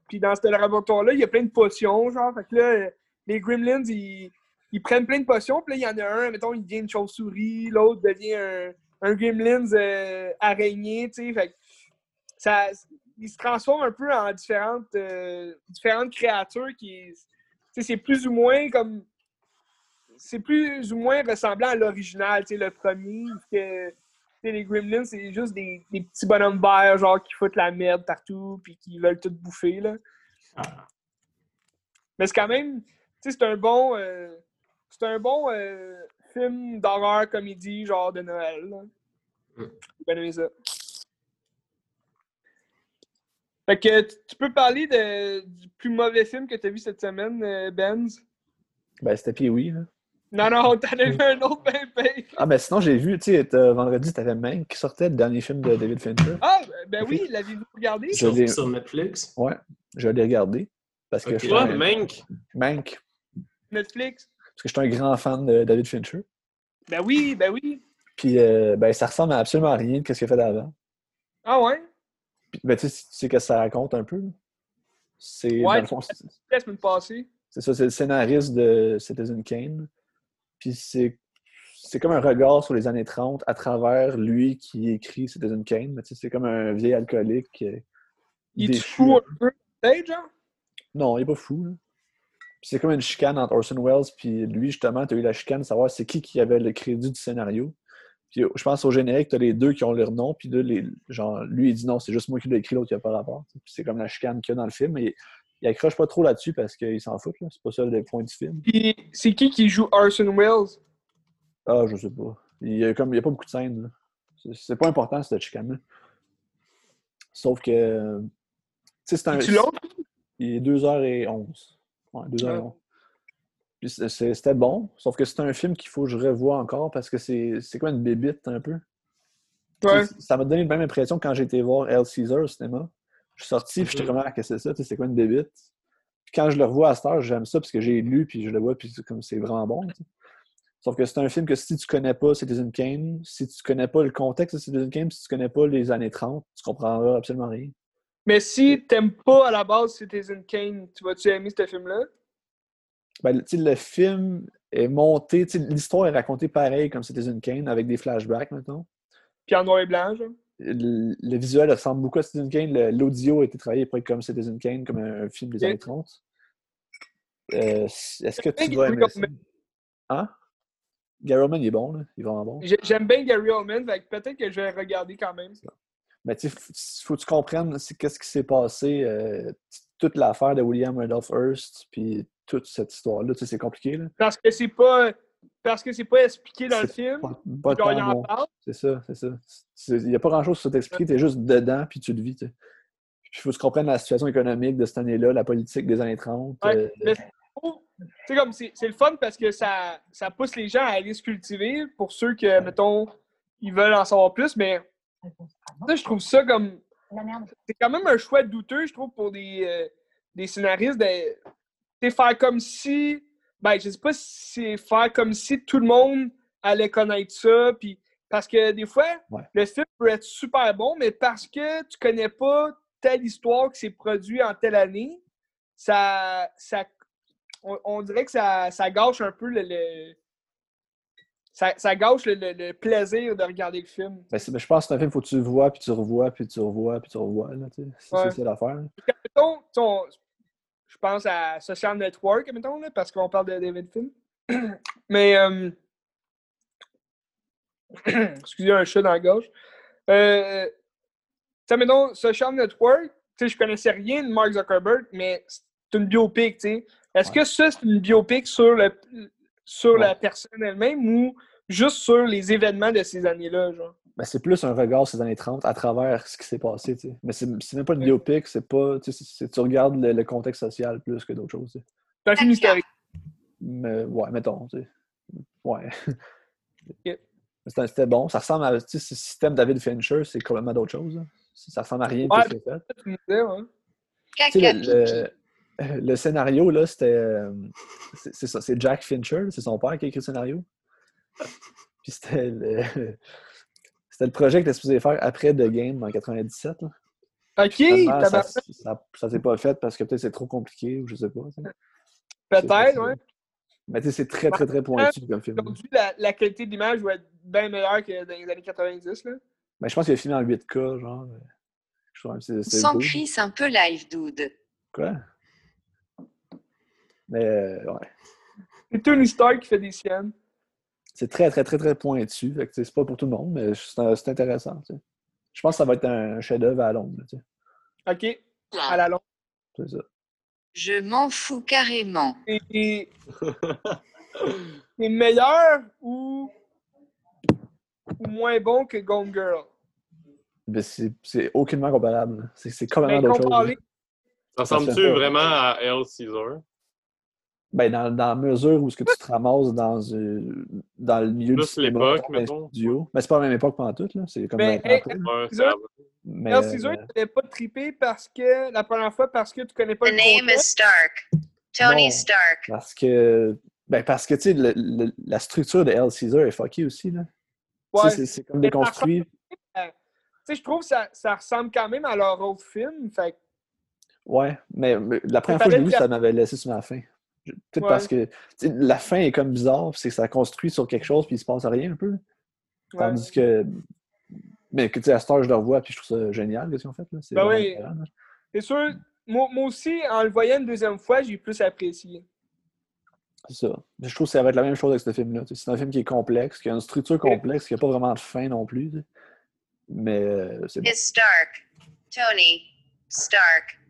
Puis dans ce laboratoire-là, il y a plein de potions, genre. Fait que là, les Gremlins, ils, ils prennent plein de potions. Puis là, il y en a un, mettons, il devient une chauve-souris. L'autre devient un, un Gremlins euh, araignée, tu sais. Fait ça, il se transforme un peu en différentes, euh, différentes créatures qui. tu sais, c'est plus ou moins comme c'est plus ou moins ressemblant à l'original, tu sais, le premier, que les Gremlins, c'est juste des, des petits bonhommes verts, genre, qui foutent la merde partout, puis qui veulent tout bouffer, là. Ah. Mais c'est quand même, tu sais, c'est un bon, euh, c'est un bon euh, film d'horreur comédie, genre, de Noël, là. Mm. J'ai bien aimé ça. Fait que tu- peux parler de, du plus mauvais film que tu as vu cette semaine, euh, Benz? Ben, c'était Pee-Wee, là. Non, non, t'en as vu un autre ben. Ah, ben sinon, j'ai vu, tu sais, vendredi, t'avais Mank qui sortait, le dernier film de David Fincher. Ah, ben oui, l'avez-vous regardé? Je Sur, l'ai- sur Netflix? Ouais, je l'ai regardé. Parce que je Mank, Mank. Netflix? Parce que je suis un grand fan de David Fincher. Ben oui, ben oui. Puis, euh, ben, ça ressemble à absolument rien de ce qu'il a fait d'avant. Ah ouais? Puis, ben, tu sais, tu sais que ça raconte un peu. C'est, Ouais. La semaine passée. c'est ça, c'est le scénariste de Citizen Kane. Puis c'est, c'est comme un regard sur les années 30 à travers lui qui écrit Citizen Kane. Mais tu sais, c'est comme un vieil alcoolique. euh, Il déchu. fout un peu, genre? Non, il est pas fou. là. Puis c'est comme une chicane entre Orson Welles puis lui, justement, tu as eu la chicane de savoir c'est qui qui avait le crédit du scénario. Puis je pense au générique, tu as les deux qui ont leur nom, puis là, les, genre, lui, il dit non, c'est juste moi qui l'ai écrit, l'autre qui a pas rapport. Puis c'est comme la chicane qu'il y a dans le film, mais il accroche pas trop là-dessus parce qu'il s'en fout. là. C'est pas ça le point du film. Puis c'est qui qui joue Orson Welles? Ah, je sais pas. Il y a, comme, il y a pas beaucoup de scènes. là. C'est- pas important, cette chicane-là. Sauf que. Tu sais, c'est un. Tu l'autre? Il est 2h11. Ouais, 2h11. Ouais. Puis c'est- c'est- C'était bon, sauf que c'est un film qu'il faut que je revoie encore parce que c'est comme une bébite un peu. Ouais. Ça m'a donné la même impression quand j'ai été voir El Caesar au cinéma. Je suis sorti, puis j'étais ah, qu'est-ce que c'est ça? Tu sais, C'est quoi une bébite? Puis quand je le revois à cette heure, j'aime ça parce que j'ai lu, puis je le vois, puis c'est comme c'est vraiment bon. Sauf que c'est un film que si tu connais pas Citizen Kane, si tu connais pas le contexte de Citizen Kane, si tu connais pas les années 30, tu comprendras absolument rien. Mais si t'aimes pas à la base Citizen Kane, tu vas-tu aimer ce film-là? Ben, le film est monté, l'histoire est racontée pareil comme Citizen Kane, avec des flashbacks, maintenant. Puis en noir et blanc, genre? Le, le visuel ressemble beaucoup à Citizen Kane. L'audio a été travaillé être comme Citizen Kane, comme un, un film des années 30. Euh, Est-ce que tu dois aimer ça? Hein? Gary Oldman, il est bon, là. Il est vraiment bon. J'ai- J'aime bien Gary Oldman, peut-être que je vais regarder quand même. Mais tu sais, faut que tu comprennes qu'est-ce qui s'est passé, euh, toute l'affaire de William Randolph Hearst, puis toute cette histoire-là. Tu sais, c'est compliqué, là. Parce que c'est pas. Parce que c'est pas expliqué dans le film. Pas, pas il en parle. C'est ça, c'est ça. Il n'y a pas grand-chose sur t'expliquer, tu es juste dedans, puis tu le vis. il faut que tu comprennes la situation économique de cette année-là, la politique des années 30. Ouais, euh, mais comme c'est c'est le fun parce que ça, ça pousse les gens à aller se cultiver pour ceux que, mettons, ils veulent en savoir plus, mais ça, je trouve ça comme. C'est quand même un choix douteux, je trouve, pour des, euh, des scénaristes de faire comme si. Ben, je sais pas si c'est faire comme si tout le monde allait connaître ça, puis parce que des fois, Ouais. le film peut être super bon, mais parce que tu connais pas telle histoire qui s'est produite en telle année, ça, ça on, on dirait que ça, ça gâche un peu le, le- ça, ça gâche le, le- le plaisir de regarder le film. ben, ben, je pense que c'est un film, faut que tu le vois, puis tu revois, puis tu revois, puis tu revois. C'est Ouais. c'est ça l'affaire. je pense à Social Network, mettons, là, parce qu'on parle de David Finn. Mais, euh, excusez un chat dans la gorge. Euh, mettons, Social Network, je connaissais rien de Mark Zuckerberg, mais c'est une biopic, tu sais. Est-ce Ouais. que ça, c'est une biopic sur, le, sur la personne elle-même ou juste sur les événements de ces années-là, genre? Ben, c'est plus un regard sur les années 30 à travers ce qui s'est passé. tu sais. Mais c'est c'est même pas une biopic, c'est pas. Tu, sais, regardes le, le contexte social plus que d'autres choses. tu sais. C'est un film historique. Mais ouais, mettons. tu sais. Ouais. C'était bon. Ça ressemble à. Tu sais, ce système David Fincher, c'est complètement d'autre chose. là. Ça ressemble à rien de Ouais. ce qu'il fait. Le, le- le scénario, là, c'était. euh, c'est ça, Jack Fincher, c'est son père qui a écrit le scénario. Puis c'était le. C'était le projet qu'il était supposé faire après The Game en 97. là. Ok, Finalement, ça, tabarnak, ça, ça s'est pas fait parce que peut-être c'est trop compliqué ou je sais pas. peut-être, ouais. Mais tu sais, c'est très, très, très pointu comme film. Aujourd'hui, la, la qualité d'image va être bien meilleure que dans les années 90. Là. Mais je pense qu'il a filmé en 8K, genre. Je trouve que c'est un peu live, dude. Quoi? Mais euh, ouais. C'est Tony Stark qui fait des siennes. C'est très, très, très, très pointu. C'est pas pour tout le monde, mais c'est intéressant. Je pense que ça va être un chef-d'œuvre à Londres. OK, à la longue. C'est ça. Je m'en fous carrément. Et, c'est meilleur ou, ou moins bon que Gone Girl? Mais c'est aucunement comparable. C'est complètement d'autres comparé, choses. Ça Ça se ressemble-tu vraiment à El Caesar? Ben, dans, dans la mesure où ce que tu te ramasses dans, euh, dans le milieu Plus du cinéma, l'époque, studio. Mais c'est pas la même époque pendant tout, là. C'est comme Ben, 20 ans hey. Mais, euh, tu n'avais pas trippé parce que la première fois, parce que tu connais pas The le name is. Stark. Tony Non. Stark. Parce que, ben parce que, tu sais, le- le- la structure de El Caesar est fuckée aussi, là. Ouais. c'est- comme déconstruit. Tu sais, je trouve que ça, ça ressemble quand même à leur autre film. Fait Ouais, mais, mais la première fois que je l'ai fallait vu, ça m'avait laissé sur ma fin. Ouais. parce que la fin est comme bizarre, puis c'est que ça construit sur quelque chose, puis il se passe rien un peu. ouais. Tandis que. Mais que tu sais, à cette heure, je le revois, puis je trouve ça génial, ce qu'ils ont fait. là. C'est Ben oui. C'est sûr, moi, moi aussi, en le voyant une deuxième fois, j'ai plus apprécié. C'est ça. Je trouve que ça va être la même chose avec ce film-là. C'est un film qui est complexe, qui a une structure complexe, qui n'a pas vraiment de fin non plus. Mais euh, c'est bon. Is Stark. Tony Stark.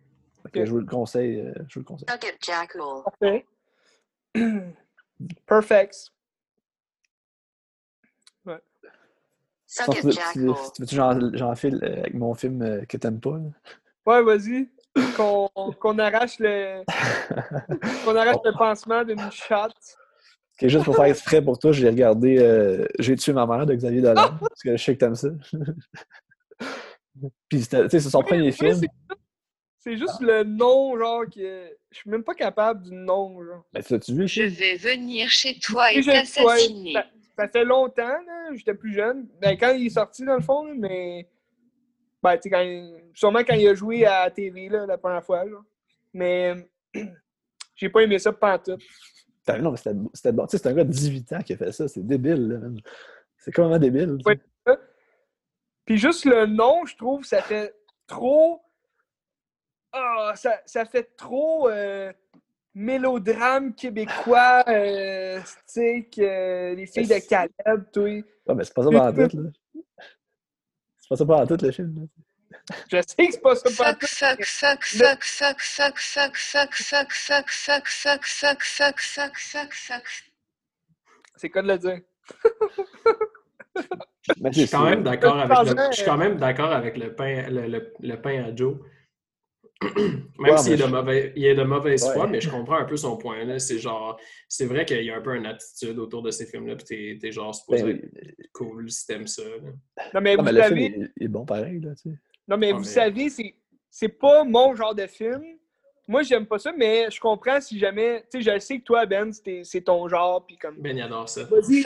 Je vous le conseille. euh, je vous le conseille. Look at Jackal. Parfait. Perfect. Suck tu veux- tu Jackal. veux- tu veux-tu que j'en- j'enfile euh, avec mon film euh, que t'aimes pas? là? Ouais, vas-y. Qu'on qu'on arrache le qu'on arrache le pansement d'une est juste pour faire exprès pour toi, j'ai regardé euh, J'ai tué ma mère de Xavier Dolan, parce que je sais que t'aimes ça. Puis, tu sais, c'est son premier Oui, film. C'est juste le nom, genre, que je suis même pas capable du nom, genre. Ben, tu l'as-tu vu? Je vais venir chez toi et je- t'assassiner. ça, ça fait longtemps, là, j'étais plus jeune. Ben, quand il est sorti, dans le fond, là, mais. Ben, tu sais, quand il- sûrement quand il a joué à la TV, là, la première fois, là. Mais. J'ai pas aimé ça pantoute. T'as- Non, mais c'était c'était bon. Tu sais, c'est un gars de 18 ans qui a fait ça. C'est débile, là, man. C'est complètement débile. Ouais. Puis juste le nom, je trouve, ça fait trop. Ah, ça, ça fait trop euh, mélodrame québécois, euh, tu sais, que les filles de Caleb, toi. Ah, mais c'est pas ça par la tête, là. C'est pas ça par la tête, le film. là. Je sais que c'est pas ça Fuck, pantoute. fuck, fuck, fuck, fuck, fuck, fuck, fuck, fuck, fuck, fuck, fuck, fuck, fuck, fuck, fuck, fuck. C'est quoi de le dire? Je suis quand même d'accord avec le, je suis quand même d'accord avec le pain, le, le- le pain à Joe. Même Ouais, s'il est, je- mauvais- il est de mauvaise foi, Ouais. mais je comprends un peu son point. là. C'est genre, c'est vrai qu'il y a un peu une attitude autour de ces films-là, puis t'es, t'es genre supposé Ben être oui. cool si t'aimes ça. là. Non, mais Non, vous mais le film savez, est, il est bon pareil, là, tu sais. non, mais vous mais- savez, c'est, c'est pas mon genre de film. Moi, j'aime pas ça, mais je comprends si jamais. Tu sais, je sais que toi, Ben, c'est, c'est ton genre, puis comme. Ben, il adore ça. Vas-y,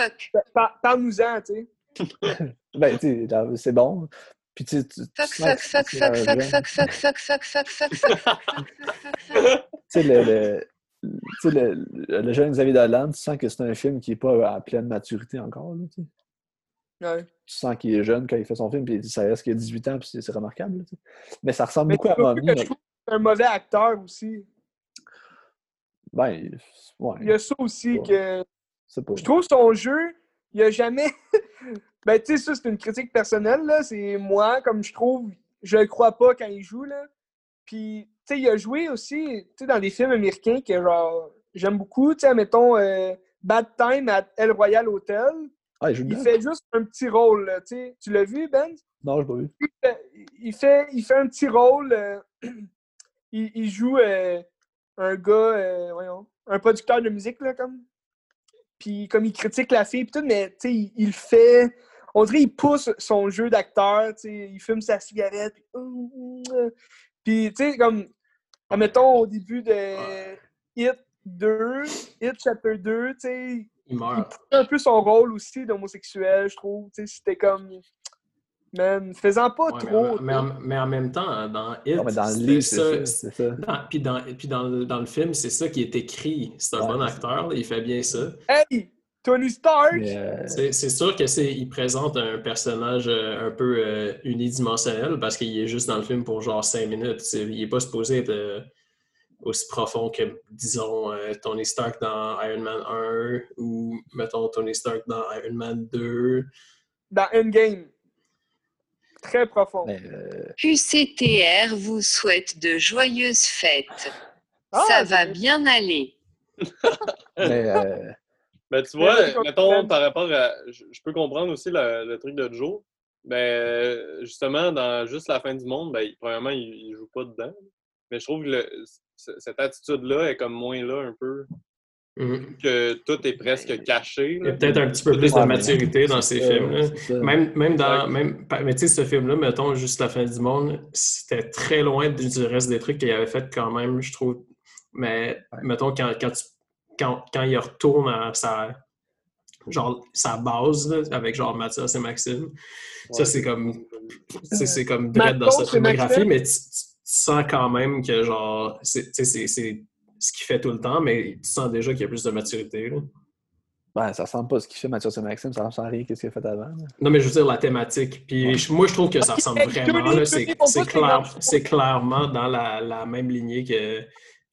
parle-nous-en, tu sais. Ben, tu c'est bon. Puis, tu sais, tu- sais, le, le, tu sais, le, le jeune Xavier Dolan, tu sens que c'est un film qui n'est pas à pleine maturité encore. Là, tu, sais. Ouais. tu sens qu'il est jeune quand il fait son film, puis ça reste qu'il a 18 ans, puis c'est- remarquable. Mais ça ressemble Mais beaucoup à Mommy. je trouve que c'est un mauvais acteur aussi. Ben, il- ouais, Il y a ça aussi que. c'est pas. Je trouve son jeu, il a jamais. Ben, tu sais, ça, c'est une critique personnelle, là. C'est moi, comme je trouve, je le crois pas quand il joue, là. Puis, tu sais, il a joué aussi, tu sais, dans des films américains que, genre, j'aime beaucoup. Tu sais, mettons, euh, Bad Time à El Royal Hotel. Ah, il joue Il fait juste un petit rôle, là, tu sais. Tu l'as vu, Ben? Non, je l'ai pas vu. il fait, il fait un petit rôle. euh, il, il joue euh, un gars, voyons, un producteur de musique, là, comme. Puis comme il critique la fille, puis tout, mais tu sais, il, il fait. On dirait qu'il pousse son jeu d'acteur, tu sais, il fume sa cigarette, puis. hum, euh. Puis, tu sais, comme. Admettons, au début de Hit 2, Hit Chapter 2, tu sais, Il il poussait un peu son rôle aussi d'homosexuel, je trouve. Tu sais, c'était comme. Man, faisant pas Ouais, trop. mais, mais en, mais en même temps, dans It, Non, mais dans le c'était livre, c'est ça- ça. Puis dans, puis dans, le- dans le film, c'est ça qui est écrit. C'est un Ouais, bon acteur, là, il fait bien ça. Hey! Tony Stark! Euh, C'est sûr que c'est il présente un personnage euh, un peu euh, unidimensionnel parce qu'il est juste dans le film pour genre cinq minutes. C'est- il n'est pas supposé être euh, aussi profond que, disons, euh, Tony Stark dans Iron Man 1 ou, mettons, Tony Stark dans Iron Man 2. Dans Endgame. Très profond. euh, QCTR vous souhaite de joyeuses fêtes. Ah, Ça va bien. aller. mais, euh, Ben, tu vois, mettons, par rapport à. Je, peux comprendre aussi le, le truc de Joe. Ben, justement, dans juste la fin du monde, ben, il- premièrement, il, il joue pas dedans. Mais je trouve que le- cette attitude-là est comme moins là un peu. Mhm. Que tout est presque caché. Il y a peut-être un petit peu plus de maturité dans ces ça, films. là. c'est ça. Même, même dans. Même, mais tu sais, ce film-là, mettons, juste la fin du monde, c'était très loin du du reste des trucs qu'il avait fait quand même, je trouve. Mais mettons, quand, quand, tu- quand, quand il retourne à sa, genre, sa base, là, avec genre Mathias et Maxime, ça, c'est comme. C'est c'est comme direct dans sa filmographie, mais tu, tu- tu sens quand même que, genre, c'est ce qu'il fait tout le temps, mais tu sens déjà qu'il y a plus de maturité. là. ben, ça ressemble pas à ce qu'il fait Mathieu et Maxime, ça ressemble à rien à ce qu'il a fait avant. là. Non, mais je veux dire la thématique. Puis Ouais. moi, je trouve que ça ressemble vraiment. C'est clair- clairement dans la, la même lignée que,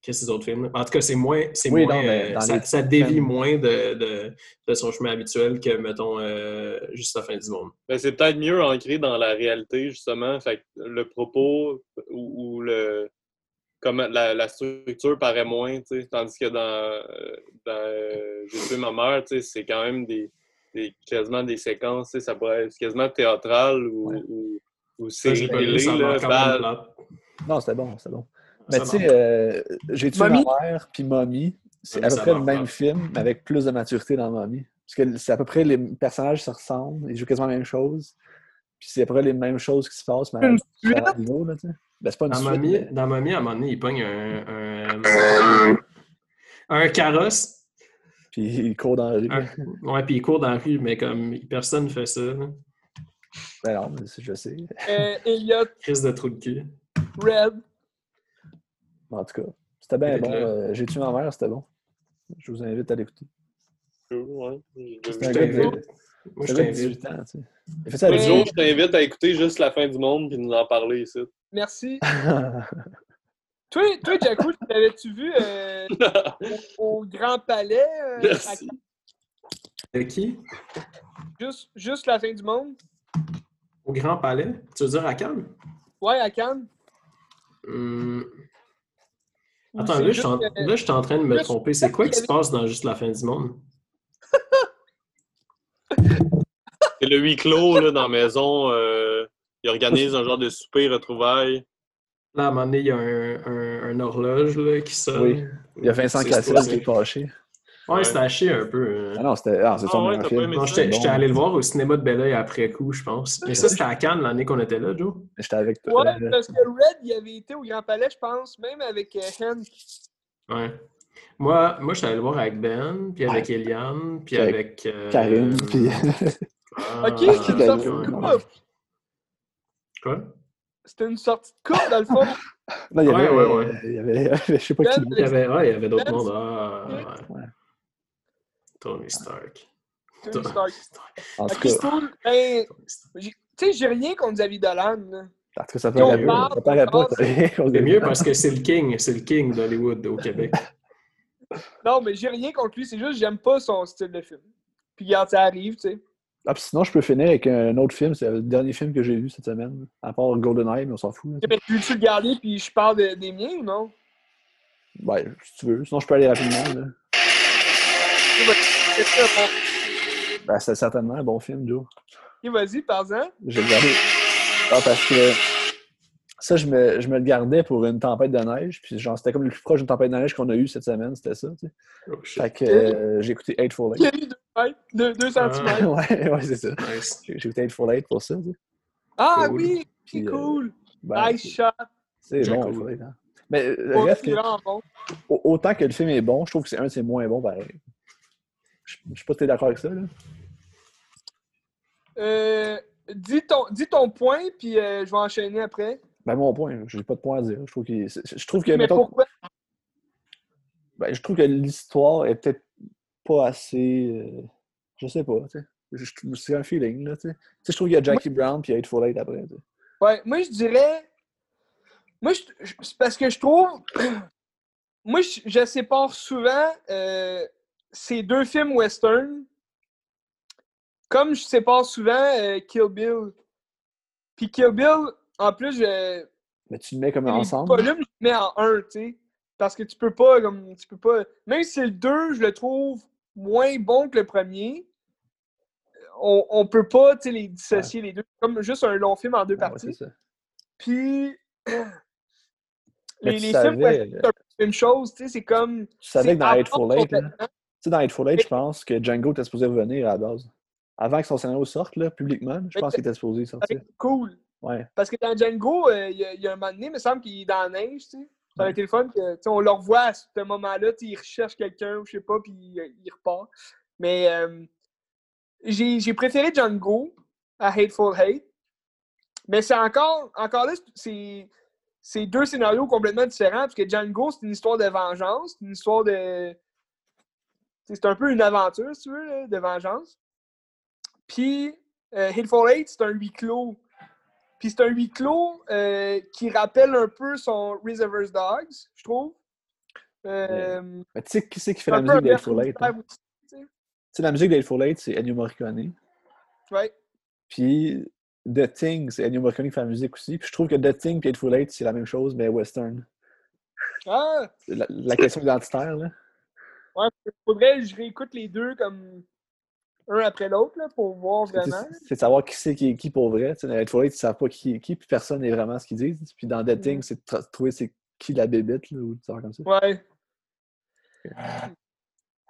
que ces autres films. En tout cas, c'est moins. c'est Oui, moins non, euh, dans ça, dévie films- moins de, de, de son chemin habituel que, mettons, euh, juste la fin du monde. Ben, c'est peut-être mieux ancré dans la réalité, justement. Fait que le propos ou, ou le comme la, la structure paraît moins, tu sais, tandis que dans, euh, dans euh, J'ai tué ma mère, tu sais, c'est quand même des, des- quasiment des séquences, tu sais, ça pourrait être quasiment théâtral ou, Ouais. ou, ou série télé. Non, c'était bon, c'était bon. Mais tu sais, euh, j'ai tué Mommy? ma mère, puis Mommy. c'est à peu près le même film, mais avec plus de maturité dans Mamie. Parce que c'est à peu près les personnages se ressemblent, ils jouent quasiment la même chose. Puis c'est à peu près les mêmes choses qui se passent, mais à niveaux, là, tu sais. Ben, c'est pas une Dans suite, Mamie, mais- dans Mamie, à un moment donné, il pogne un, un, un carrosse. Puis il court dans la rue. un- ouais, puis il court dans la rue, mais comme personne ne fait ça. là. Ben non, je sais. Euh, Elliot, Crise de trou de cul. Red. En tout cas, c'était bien bon. euh, J'ai tué ma mère, c'était bon? Je vous invite à l'écouter. Ouais. Je Moi, je t'invite. 18 ans, tu sais. Il fait ça à Mais- Un 18 jour, je t'invite à écouter juste la fin du monde puis nous en parler ici. Merci. Toi, toi t'avais-tu vu euh, au, au Grand Palais? euh, Merci. à- De qui? juste, juste la fin du monde? Au Grand Palais? Tu veux dire à Cannes? Ouais, à Cannes. Hum, Ou Attends, c'est là je, suis juste, en, euh, là, je suis en train de me juste- tromper. C'est quoi qui se passe dans Juste la fin du monde? C'est le huis clos là, dans la maison. euh, il organise un genre de souper retrouvailles. Là, à un moment donné, il y a un, un- un horloge là, qui sonne. Oui. Il y a Vincent Cassel qui est fâché. Ouais, c'était à chier un peu. euh. Ah non, c'était ah, c'est Ah son ouais, Bon. j'étais allé le voir au cinéma de Belleuil après coup, je pense. Mais ça, c'était à Cannes l'année qu'on était là, Joe. J'étais avec toi. Ouais, parce que Red, il avait été au Grand Palais, je pense, même avec euh, Hank. Ouais. Moi, moi j'étais allé le voir avec Ben, puis avec Ouais. Eliane, puis avec avec. euh, Karine, puis Ok, c'est une sortie de. Quoi? C'était une sortie de coupe, dans le fond. Là, il y avait, Ouais, ouais, ouais. il y avait je sais pas qui. Ben, Il y avait, ouais, il y avait d'autres Ben, mondes. Ah, Ouais. Tony Stark. Tony Stark. En tout cas. Ben, tu sais, j'ai rien contre Xavier Dolan. en tout cas, ça paraît pas. Ça paraît pas. C'est mieux parce que c'est le king, c'est le king d'Hollywood au Québec. Non, mais j'ai rien contre lui, c'est juste que j'aime pas son style de film. Puis regarde, ça arrive, tu sais. Ah, puis sinon, je peux finir avec un autre film. C'est le dernier film que j'ai vu cette semaine. À part GoldenEye, mais on s'en fout. Eh ben, Veux-tu le garder puis je parle de- des miens ou non? Ouais, si tu veux. Sinon, je peux aller rapidement. Là. Ben, c'est certainement un bon film, Joe. Ok, vas-y, par-en. J'ai regardé. Ah, parce que ça, je me, je me le gardais pour une tempête de neige. Puis, genre, c'était comme le plus proche d'une tempête de neige qu'on a eu cette semaine, c'était ça. tu sais. Oh. Fait que euh, j'ai écouté Eightful Il y Eight. a eu deux mètres, deux, deux Ah. centimètres. ouais, ouais, c'est ça. Nice. J'ai écouté Eightful Eight pour ça. tu sais. Ah Cool. oui, c'est euh, cool. ben, nice shot. c'est bon, cool. Eight. hein. Mais euh, reste que, bon. au- autant que le film est bon, je trouve que c'est un de ses moins bons, pareil. Je je sais pas si t'es d'accord avec ça. Là. Euh, dis, ton, dis ton point, puis euh, je vais enchaîner après. Ben, mon point, j'ai pas de point à dire. Je trouve, je trouve que, Mais mettons, pourquoi? ben, je trouve que l'histoire est peut-être pas assez. euh, je sais pas, tu sais. C'est un feeling, là, tu sais. Je trouve qu'il y a Jackie Brown puis Eightful Eight après. Ouais, moi je dirais. Moi, je- c'est parce que je trouve. Moi, je, je sépare souvent euh, ces deux films western. Comme je sépare souvent euh, Kill Bill. Puis Kill Bill, en plus, je, Mais tu le mets comme ensemble. volumes, je les mets en un, tu sais. Parce que tu peux pas, comme, tu peux pas... Même si le 2, je le trouve moins bon que le premier, on, on peut pas, les dissocier les deux. Comme juste un long film en deux Ah, parties. ça. Puis... Les, les savais, films, c'est un peu la même chose, tu sais, c'est comme... Tu savais que dans part Eight, dans Eightful Eight, je pense que Django était supposé revenir à la base. Avant que son scénario sorte, là, publiquement, je pense qu'il était supposé sortir. cool. Ouais. Parce que dans Django, euh, il y, a- il y a un moment donné, il me semble qu'il est dans la neige, tu sais. Ça aurait été le fun que, tu sais, on le revoit à ce moment-là, il recherche quelqu'un, ou je sais pas, puis il, repart. Mais euh, j'ai préféré Django à Hateful Hate. Mais c'est encore, encore là, c'est deux scénarios complètement différents, parce que Django, c'est une histoire de vengeance, c'est une histoire de... C'est un peu une aventure, si tu veux, de vengeance. Puis, euh, Hateful Eight, c'est un huis clos. Puis c'est un huis clos euh, qui rappelle un peu son Reservoir Dogs, je trouve. Euh, Mais tu sais qui c'est qui fait la musique Bertrand Eight? hein? Tu sais. La musique d'Eightful Eight, c'est Ennio Morricone. Ouais. Puis The Thing, c'est Ennio Morricone qui fait la musique aussi. Puis je trouve que The Thing et Eightful Eight, c'est la même chose, mais western. Ah, La, la question identitaire, là. ouais, faudrait que je réécoute les deux comme un après l'autre pour voir vraiment. C'est de savoir qui c'est qui est qui pour vrai. Tu sais, ils ne savent pas qui est qui, puis personne n'est vraiment ce qu'ils disent. Puis dans The Thing, Mm. c'est de trouver c'est qui la bébête, là, ou des comme ça. Ouais.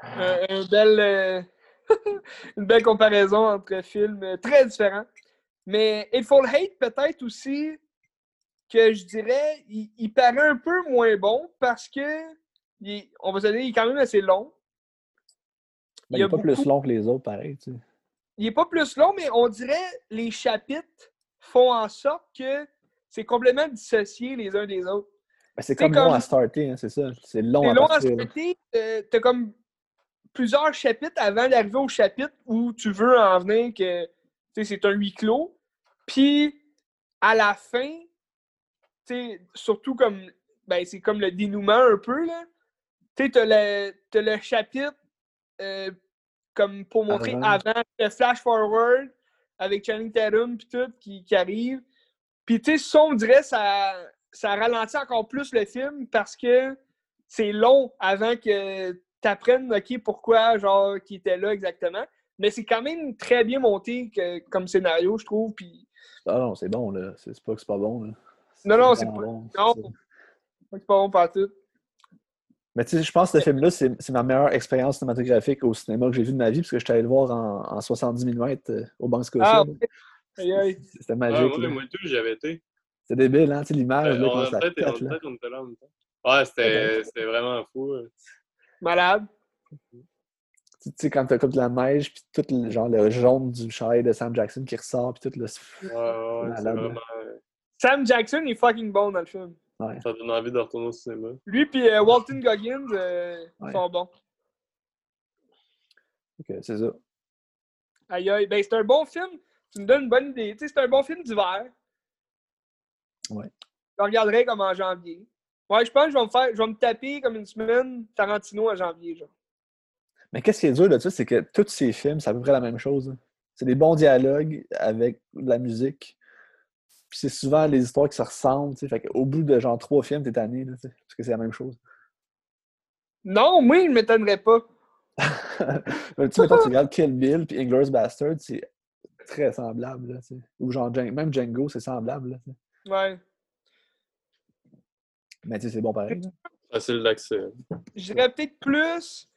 Un- un bel, euh, une belle comparaison entre films euh, très différents. Mais Hateful Hate, peut-être aussi, que je dirais, il, il paraît un peu moins bon parce que, il on va se dire, il est quand même assez long. Ben, Il il y a est pas plus long que les autres, pareil. tu sais. Il est pas plus long, mais on dirait les chapitres font en sorte que c'est complètement dissocié les uns des autres. Ben, c'est comme long à starter, hein, c'est ça. C'est long C'est à long à partir. starter. euh, T'as comme plusieurs chapitres avant d'arriver au chapitre où tu veux en venir que tu c'est un huis clos. Puis à la fin, tu surtout comme ben, c'est comme le dénouement un peu. Tu t'as le chapitre euh, comme pour montrer Avant. avant, le flash forward avec Channing Tatum puis tout qui, qui arrive. Puis tu sais, ça on dirait ça ça ralentit encore plus le film parce que c'est long avant que tu apprennes OK pourquoi genre qui était là exactement. Mais c'est quand même très bien monté que- comme scénario, je trouve. Puis Ah non, c'est bon, là. C'est pas que c'est pas bon, là. Non, non, c'est pas- bon, non. c'est pas bon partout. Mais tu sais, je pense que ce film-là, c'est c'est ma meilleure expérience cinématographique au cinéma que j'ai vu de ma vie, parce que j'étais allé le voir en, en 70 mm euh, au Banque Scotia. Ah, là. ouais. Aïe, aïe. C'était Ouais, magique. ouais, là. moi, tout, j'y avais été. C'est débile, hein? Tu sais, l'image, on, on, on était là en même temps. Ouais, c'était, c'était vraiment fou. Malade. Tu sais, quand t'as comme de la neige, puis tout le, genre, le jaune du chandail de Sam Jackson qui ressort, puis tout le... Ouais, ouais, là. vraiment. Sam Jackson est fucking bon dans le film. Ça donne envie de retourner au cinéma. Lui puis euh, Walton Goggins euh, Ouais. sont bons. Ok, c'est ça. Aïe aïe. Ben, c'est un bon film. Tu me donnes une bonne idée. Tu sais, c'est un bon film d'hiver. Ouais. Je le regarderai comme en janvier. Ouais, je pense que je vais me faire. Je vais me taper comme une semaine Tarantino en janvier, genre. Mais qu'est-ce qui est dur de ça, c'est que tous ces films, c'est à peu près la même chose. hein. C'est des bons dialogues avec de la musique. Puis c'est souvent les histoires qui se ressemblent. tu sais. Fait qu'au bout de genre trois films, t'es tanné, là, tu sais, parce que c'est la même chose. Non, moi, je ne m'étonnerais pas. Mais tu sais, mettons, tu regardes Kill Bill puis Inglourious Bastard, c'est très semblable. Là, tu sais. Ou genre, Django- même Django, c'est semblable. Là, tu sais. Ouais. Mais tu sais, c'est bon pareil. là. Facile d'accès. Je dirais peut-être plus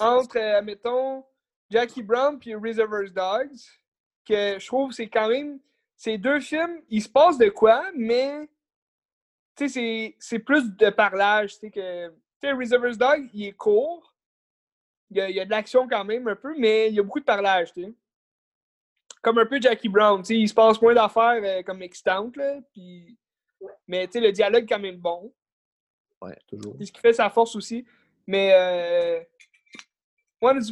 entre, euh, admettons, Jackie Brown puis Reservoir Dogs, que je trouve c'est quand même. Ces deux films, il se passe de quoi, mais tu sais, c'est- c'est plus de parlage. Tu sais, que. Tu sais, Reservoir Dogs, il est court. Il y a, il y a de l'action quand même un peu, mais il y a beaucoup de parlage, tu sais. Comme un peu Jackie Brown, tu sais, il se passe moins d'affaires euh, comme extantes, là, puis... Mais tu sais, le dialogue est quand même bon. Ouais, toujours. C'est ce qui fait sa force aussi. Mais euh, Once,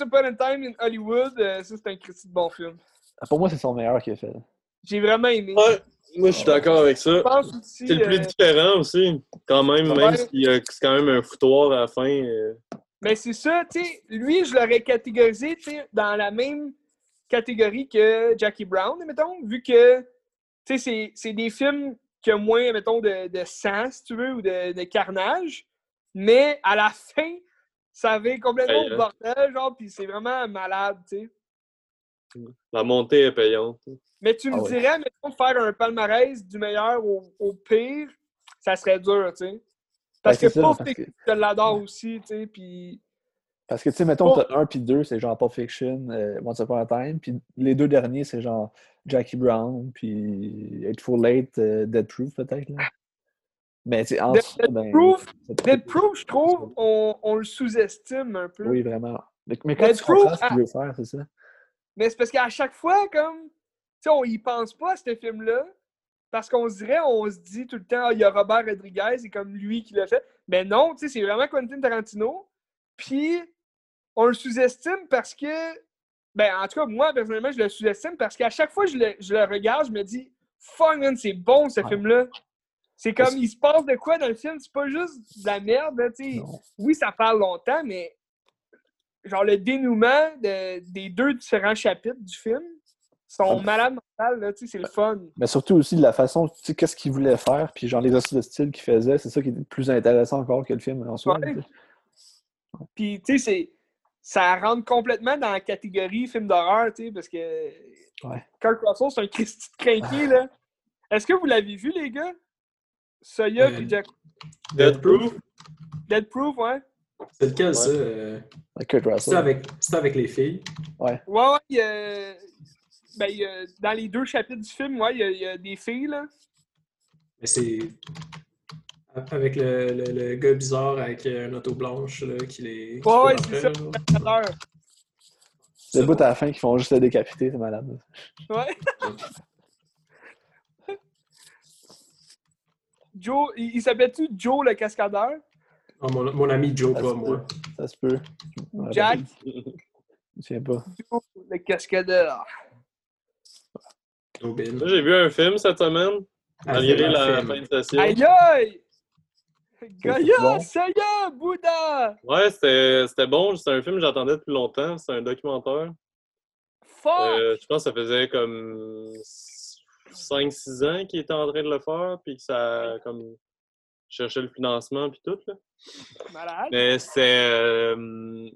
Upon a Time in Hollywood, euh, ça c'est un critique de bon film. Ah, Pour moi, c'est son meilleur qu'il a fait. J'ai vraiment aimé. Ouais, moi je suis d'accord avec ça. C'est le plus euh, différent aussi. Quand même, Ouais. même a c'est quand même un foutoir à la fin. euh, Mais c'est ça, tu sais, lui, je l'aurais catégorisé, tu sais, dans la même catégorie que Jackie Brown, mettons, vu que, tu sais, c'est- des films qui ont moins, mettons, de, de sang, si tu veux, ou de, de carnage, mais à la fin, ça avait complètement Payant. le bordel, genre, puis c'est vraiment malade, tu sais. La montée est payante. Mais tu me Ah ouais. dirais, mettons, faire un palmarès du meilleur au, au pire, ça serait dur, tu sais. Parce Ben, que Pulp parce que- Fiction, je l'adore aussi, tu sais, puis... Parce que, tu sais, mettons, t'as un puis deux, c'est genre Pulp Fiction, euh, Once Upon a Time, puis les deux derniers, c'est genre Jackie Brown, puis Eightful Eight, euh, Dead Proof, peut-être, là. Mais, tu sais, en Dead- ben... Proof, c'est- Dead Proof, je trouve, on, on le sous-estime un peu. Oui, vraiment. Mais, mais quand Dead tu comprends Proof, ce qu'il veut faire, c'est ça? Mais c'est parce qu'à chaque fois, comme, tu sais, on y pense pas à ce film-là, parce qu'on se dirait, on se dit tout le temps, Ah, il y a Robert Rodriguez, c'est comme lui qui l'a fait. Mais non, tu sais, c'est vraiment Quentin Tarantino. Puis, on le sous-estime parce que, ben, en tout cas, moi, personnellement, je le sous-estime parce qu'à chaque fois que je le, je le regarde, je me dis, fuck, man, c'est bon, ce Ouais. film-là. C'est comme, il se passe de quoi dans le film? C'est pas juste de la merde, tu sais. Oui, ça parle longtemps, mais genre le dénouement de- des deux différents chapitres du film sont Ah. malades mentales, là, tu sais, c'est le fun. Mais surtout aussi de la façon, tu sais, qu'est-ce qu'il voulait faire, puis genre l'exercice de style qu'il faisait, c'est ça qui est plus intéressant encore que le film en soi. Ouais. tu sais. Puis, tu sais, ça rentre complètement dans la catégorie film d'horreur, tu sais, parce que Ouais. Kurt Russell, c'est un Christy de crinqué, là. Est-ce que vous l'avez vu, les gars? Soya Euh, puis Jack... Dead Proof? Dead Proof, ouais? C'est lequel, ça? euh, Kurt C'est Russell. avec, c'est avec les filles? Ouais, ouais, il y a- ben, il y a- dans les deux chapitres du film, ouais, il y a, il y a des filles, là. Mais c'est avec le, le, le gars bizarre avec une auto blanche là, qui les. qui Ouais, ouais, c'est ça. C'est le bout à la fin qui font juste le décapiter, c'est malade. Ouais. Joe, il, il s'appelle-tu Joe le cascadeur? Ah, mon, mon ami Joe, Ça pas se moi. peut. Ça se peut. Jack, Je souviens pas. Le cascadeur. Moi, j'ai vu un film cette semaine, malgré la fin de session. Aïe aïe! Gaïa, bon. Bouddha! Ouais, c'était c'était bon. C'est un film que j'attendais depuis longtemps. C'est un documentaire. Fuck! Euh, je pense que ça faisait comme 5-6 ans qu'il était en train de le faire, puis que ça comme cherchait le financement puis tout. Là. Malade. Mais c'est euh,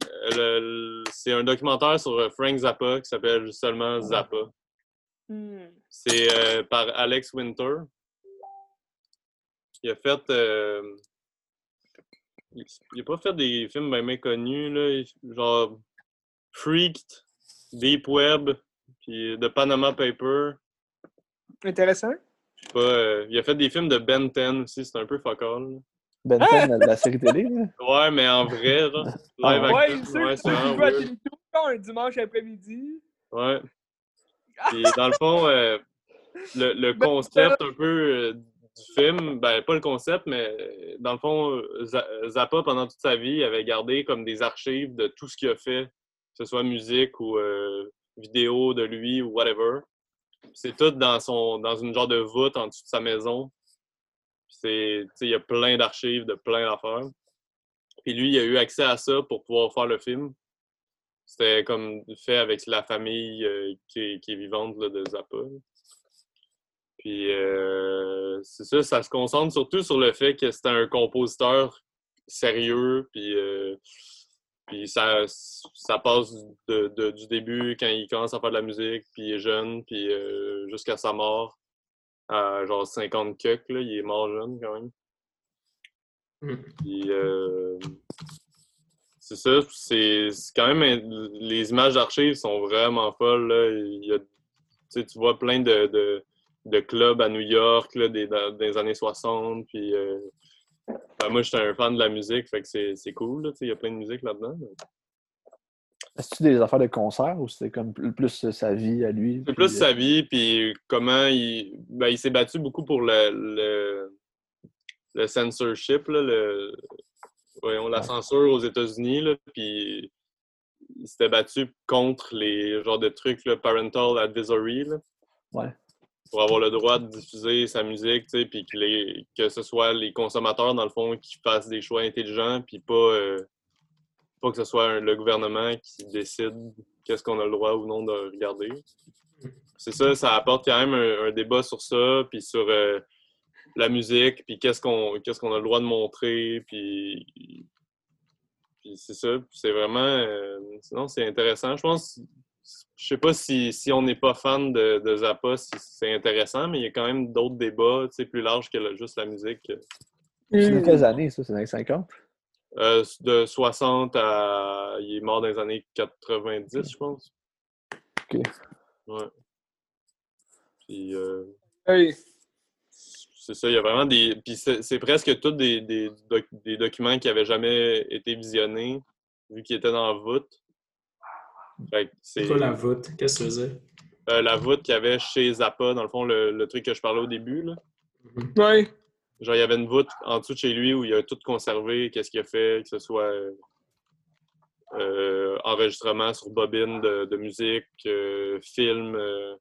c'est un documentaire sur euh, Frank Zappa qui s'appelle seulement Zappa. Hmm. C'est euh, par Alex Winter. Il a fait. euh, il il a pas fait des films bien connus, là. Genre Freaked, Deep Web, puis The Panama Paper. Intéressant. Pas, euh, il a fait des films de Ben 10 aussi, c'est un peu là. Ben 10, la, la série télé, là. Ouais, mais en vrai, genre. Ah, Live Ouais, action, c'est ouais, c'est. Télétoon un dimanche après-midi. Ouais. Puis dans le fond, euh, le, le Ben, concept un peu euh, du film, ben pas le concept, mais dans le fond, Zappa, pendant toute sa vie, avait gardé comme des archives de tout ce qu'il a fait, que ce soit musique ou vidéo de lui ou whatever. C'est tout dans son dans une genre de voûte en dessous de sa maison. Il y a plein d'archives de plein d'affaires. Puis lui, il a eu accès à ça pour pouvoir faire le film. C'était comme fait avec la famille euh, qui, est, qui est vivante là, de Zappa. Puis euh, c'est ça, ça se concentre surtout sur le fait que c'était un compositeur sérieux, puis, euh, puis ça, ça passe de- de- du début quand il commence à faire de la musique, puis il est jeune, puis euh, jusqu'à sa mort, à genre 50 cucks, là, il est mort jeune quand même. Hmm. Puis euh, c'est ça, c'est c'est quand même. Les images d'archives sont vraiment folles. Là. Il y a, tu vois plein de, de, de clubs à New York là, des, dans, dans les années 60. Puis, euh, ben, moi, j'étais un fan de la musique, fait que c'est cool. Il y a plein de musique là-dedans. Est-ce que des affaires de concert ou c'était comme plus plus sa vie à lui? C'est plus euh, sa vie, puis comment il, ben, il s'est battu beaucoup pour le, le, le censorship, là, le, voyons, la censure aux États-Unis, puis il s'était battu contre les genres de trucs, là, parental advisory, là, Ouais. Pour avoir le droit de diffuser sa musique, puis que, ce soit les consommateurs, dans le fond, qui fassent des choix intelligents, puis pas, euh, que ce soit le gouvernement qui décide qu'est-ce qu'on a le droit ou non de regarder. C'est ça, ça apporte quand même un, débat sur ça, puis sur euh, la musique, puis qu'est-ce qu'on a le droit de montrer, puis c'est ça, c'est vraiment... euh, sinon, c'est intéressant. Je pense, je sais pas si, si on n'est pas fan de, de Zappa, si c'est intéressant, mais il y a quand même d'autres débats, tu sais, plus larges que le- juste la musique. C'est Hmm. de quelles années, ça? C'est dans les 50? Euh, de 60 à... Il est mort dans les années 90, je pense. OK. Ouais. Puis... euh, Hey. C'est ça, il y a vraiment des. Puis c'est c'est presque tous des, des, doc- des documents qui n'avaient jamais été visionnés, vu qu'ils étaient dans la voûte. C'est quoi la voûte? Qu'est-ce que tu euh, la voûte qu'il y avait chez Zappa, dans le fond, le, le truc que je parlais au début. Là. Mhm. Ouais. Genre, il y avait une voûte en dessous de chez lui où il a tout conservé, qu'est-ce qu'il a fait, que ce soit euh, euh, enregistrement sur bobine de, de musique, euh, film, euh,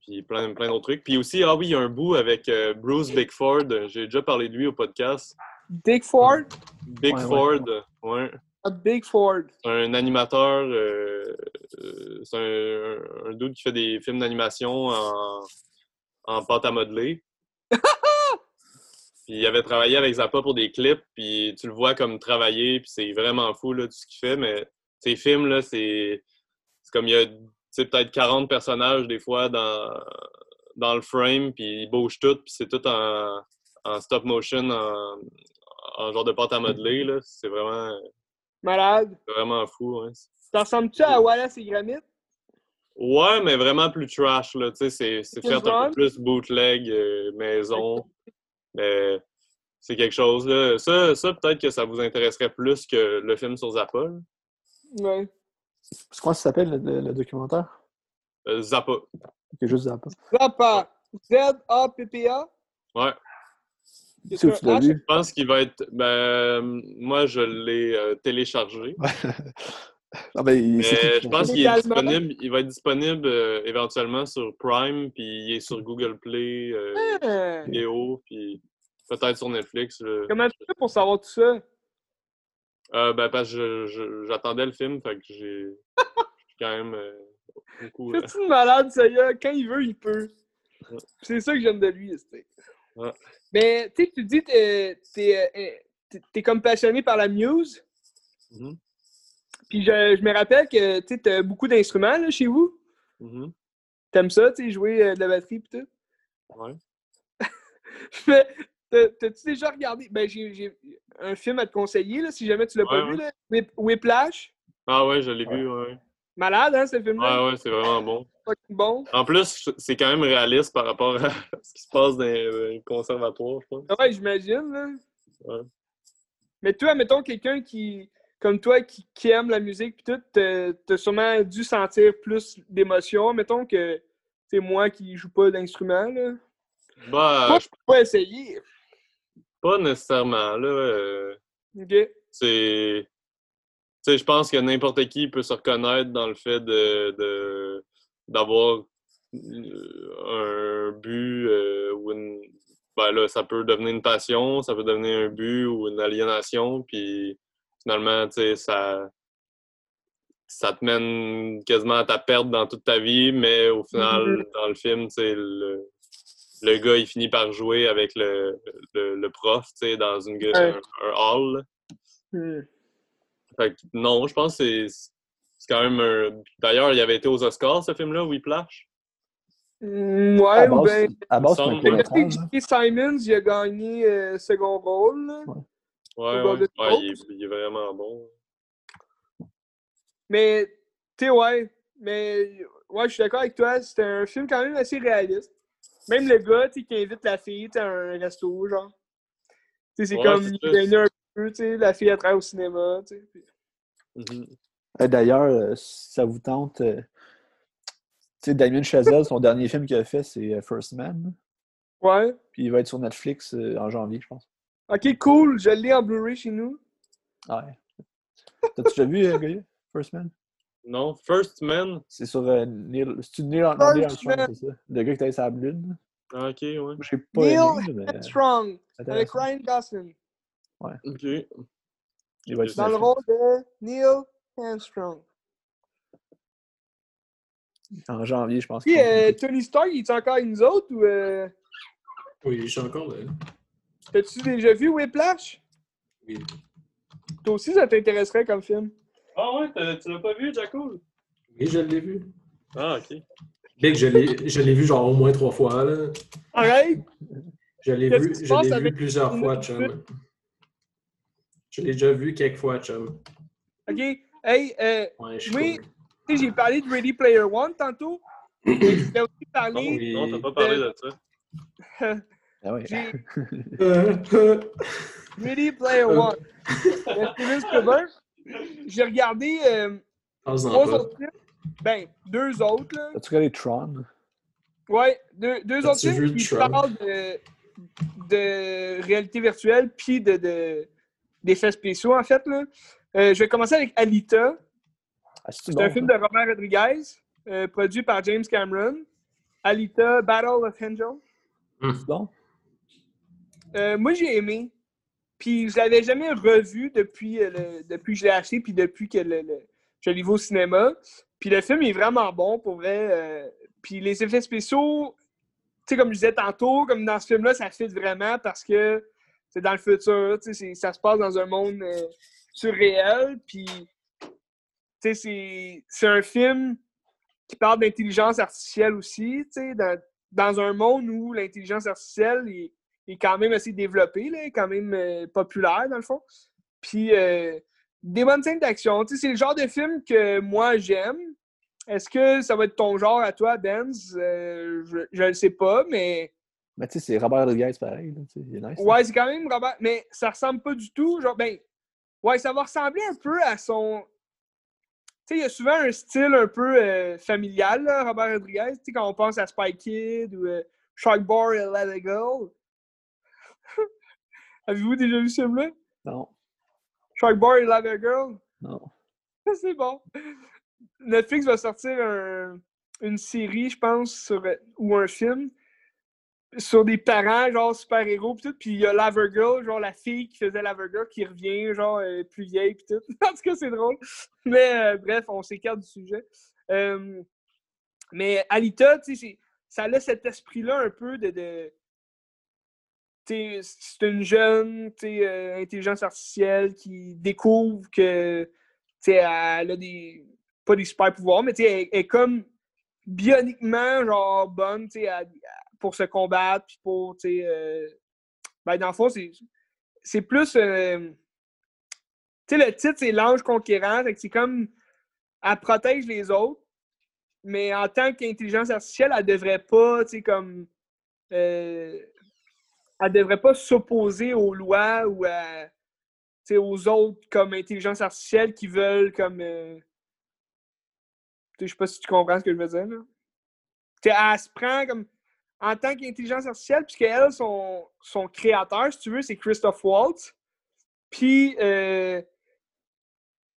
puis plein, plein d'autres trucs. Puis aussi, ah oui, il y a un bout avec euh, Bruce Bickford. J'ai déjà parlé de lui au podcast. Dick Ford. Bickford, ouais. Big Ford. C'est un animateur, euh, euh, c'est un, un dude qui fait des films d'animation en, en pâte à modeler. puis il avait travaillé avec Zappa pour des clips, puis tu le vois comme travailler, puis c'est vraiment fou là, tout ce qu'il fait, mais ces films, là, c'est c'est comme il y a peut-être 40 personnages des fois dans, dans le frame, puis ils bougent tout, puis c'est tout en, en stop motion, en, en genre de pâte à modeler, là. C'est vraiment, Malade. vraiment fou, hein. Ça ressemble-tu à Wallace et Gromit? Ouais, mais vraiment plus trash, là. Tu sais, c'est- fait un peu plus bootleg, euh, maison. Mais c'est quelque chose, là. Ça, ça peut-être que ça vous intéresserait plus que le film sur Zappa, là. Ouais. C'est quoi ça s'appelle le, le- le documentaire? Euh, Zappa. C'est juste Zappa. Zappa. Z-A-P-P-A. Ouais. C'est où tu l'as H. vu? Je pense qu'il va être. Ben, moi, je l'ai euh, téléchargé. Ah ben, il- c'est Mais je pense qu'il est disponible. Il va être disponible euh, éventuellement sur Prime, puis il est sur Google Play, euh, Ah. vidéo, puis peut-être sur Netflix. Comment tu fais pour savoir tout ça? Euh, ben, parce que j'attendais le film, fait que j'ai quand même euh, beaucoup. euh, C'est une malade, ça y est. Quand il veut, il peut. Ouais. C'est ça que j'aime de lui, c'était. Ouais. Mais, tu sais, tu dis que t'es, t'es- t'es comme passionné par la muse. mhm, Puis je, je me rappelle que tu as beaucoup d'instruments chez vous. mhm, T'aimes ça, tu sais, jouer euh, de la batterie pis tout? ouais. T'as-tu déjà regardé? Ben, j'ai un film à te conseiller, là, si jamais tu l'as pas Ouais, vu, là. Whip- Whiplash? Ah ouais, je l'ai vu, ouais. Malade, hein, ce film-là? Ouais, ouais, c'est vraiment bon. Bon. En plus, c'est quand même réaliste par rapport à ce qui se passe dans les conservatoires, je pense. Ouais, j'imagine, là. Ouais. Mais toi, mettons quelqu'un qui, comme toi, qui, qui aime la musique pis tout, t'as t'as sûrement dû sentir plus d'émotion. Mettons que c'est moi qui joue pas d'instrument, là. Bah, Moi, je peux pas essayer. pas nécessairement, là. euh, OK? c'est. Tu sais, je pense que n'importe qui peut se reconnaître dans le fait de de- d'avoir euh, un but euh, ou une. Ben là, ça peut devenir une passion, ça peut devenir un but ou une aliénation, puis finalement, tu sais, ça. Ça te mène quasiment à ta perte dans toute ta vie, mais au final, Mhm. dans le film, tu sais, le, le gars, il finit par jouer avec le, le, le prof, tu sais, dans une, Ouais. un, un hall. Hmm. Fait que non, je pense que c'est quand même un... D'ailleurs, il avait été aux Oscars, ce film-là, Whiplash. Hmm, Ouais, À ou ben. à base, c'est hein. J.K. Simons, il a gagné euh, second rôle. là. Ouais, ouais, il, est, Globes. il est vraiment bon. Mais, tu sais, ouais. Mais, ouais, je suis d'accord avec toi. C'était un film quand même assez réaliste. Même le gars, tu sais, qui invite la fille, à un resto, genre. Tu sais, c'est Ouais, comme, c'est il un peu, tu sais, la fille à travers au cinéma, tu sais. puis- D'ailleurs, euh, si ça vous tente, euh, tu sais, Damien Chazelle, son dernier film qu'il a fait, c'est euh, First Man. Ouais. Puis il va être sur Netflix euh, en janvier, je pense. Ok, cool. Je l'ai en Blu-ray chez nous. Ouais. T'as-tu déjà vu, euh, Goya? First Man? Non, First Man. C'est sur euh, Neil. Armstrong, c'est ça? Le gars qui était sur la lune. Ah, ok, ouais. Moi, j'ai pas Neil aimé, mais Strong. Avec. Ryan Gosling. Ok. Il va être sur Dans le rôle de Neil Armstrong. En janvier, je pense. Puis, euh, Tony Stark, il est encore avec nous autres ou. Euh... Oui, je suis encore là. T'as-tu déjà vu Whiplash? Oui. Toi aussi, ça t'intéresserait comme film. Ah ouais, tu l'as pas vu, Jaco? Oui, je l'ai vu. Ah, ok. Big, je l'ai je l'ai vu genre au moins trois fois. Là. Arrête! Je l'ai vu, je vu plusieurs fois, chum. Je l'ai déjà vu quelques fois, chum. Ok. Hey, euh, Ouais, je suis Oui. cool. tu sais, j'ai parlé de Ready Player One tantôt. mais je voulais aussi Non, parler. oui. non t'as pas parlé de ça. Ah Euh, euh, Ready Player One. de Steven Spielberg. J'ai regardé euh, trois pas. autres films. Ben, deux autres, là. As-tu regardé Tron? Ouais, deux, deux autres films qui parlent de, de réalité virtuelle puis de, de, d'effets spéciaux, en fait. Là. Euh, je vais commencer avec Alita. Ah, c'est C'est bon, un film de Robert Rodriguez, euh, produit par James Cameron. Alita, Battle of Angel. C'est bon? Euh, moi, j'ai aimé. Puis je l'avais jamais revu depuis, euh, le- depuis que je l'ai acheté, puis depuis que le, le- je l'ai vu au cinéma. Puis le film est vraiment bon, pour vrai. euh, puis les effets spéciaux, tu sais, comme je disais tantôt, comme dans ce film-là, ça fit vraiment parce que c'est dans le futur, tu sais, ça se passe dans un monde euh, surréel. Puis, tu sais, c'est- un film qui parle d'intelligence artificielle aussi, tu sais, dans, dans un monde où l'intelligence artificielle est, est quand même assez développé, là, quand même euh, populaire, dans le fond. Puis, euh, des bonnes scènes d'action. Tu sais, C'est le genre de film que moi, j'aime. Est-ce que ça va être ton genre à toi, Benz? Euh, je ne le sais pas, mais... Mais tu sais, c'est Robert Rodriguez pareil. Là, nice. Ouais, c'est quand même Robert. Mais ça ressemble pas du tout. Genre, ben, ouais, ça va ressembler un peu à son. Tu sais, il y a souvent un style un peu euh, familial, là, Robert Rodriguez. Tu sais, quand on pense à Spy Kid ou euh, Shark Boy et Let It Go. Avez-vous déjà vu ce film-là? Non, Shark Boy et Let It Girl? non. C'est bon. Netflix va sortir un- une série, je pense, sur, ou un film sur des parents, genre super-héros, pis tout. Puis il y a Lavergirl, genre la fille qui faisait Lavergirl, qui revient, genre euh, plus vieille, pis tout. en tout cas, c'est drôle. Mais euh, bref, on s'écarte du sujet. Euh, mais Alita, tu sais, ça a cet esprit-là un peu de. de c'est une jeune intelligence artificielle qui découvre que elle a des. pas des super pouvoirs, mais elle, elle est comme bioniquement genre bonne tu sais, à- pour se combattre, puis pour. euh, ben, dans le fond, c'est, plus. euh, tu sais, le titre, c'est L'ange conquérant. c'est comme. Elle protège les autres, mais en tant qu'intelligence artificielle, elle devrait pas, tu sais, comme. euh, elle devrait pas s'opposer aux lois ou à, aux autres comme intelligence artificielle qui veulent comme. euh, Je sais pas si tu comprends ce que je veux dire. Là. Elle se prend comme. En tant qu'intelligence artificielle, puisque elle, son, son créateur, si tu veux, c'est Christophe Waltz. Puis, euh,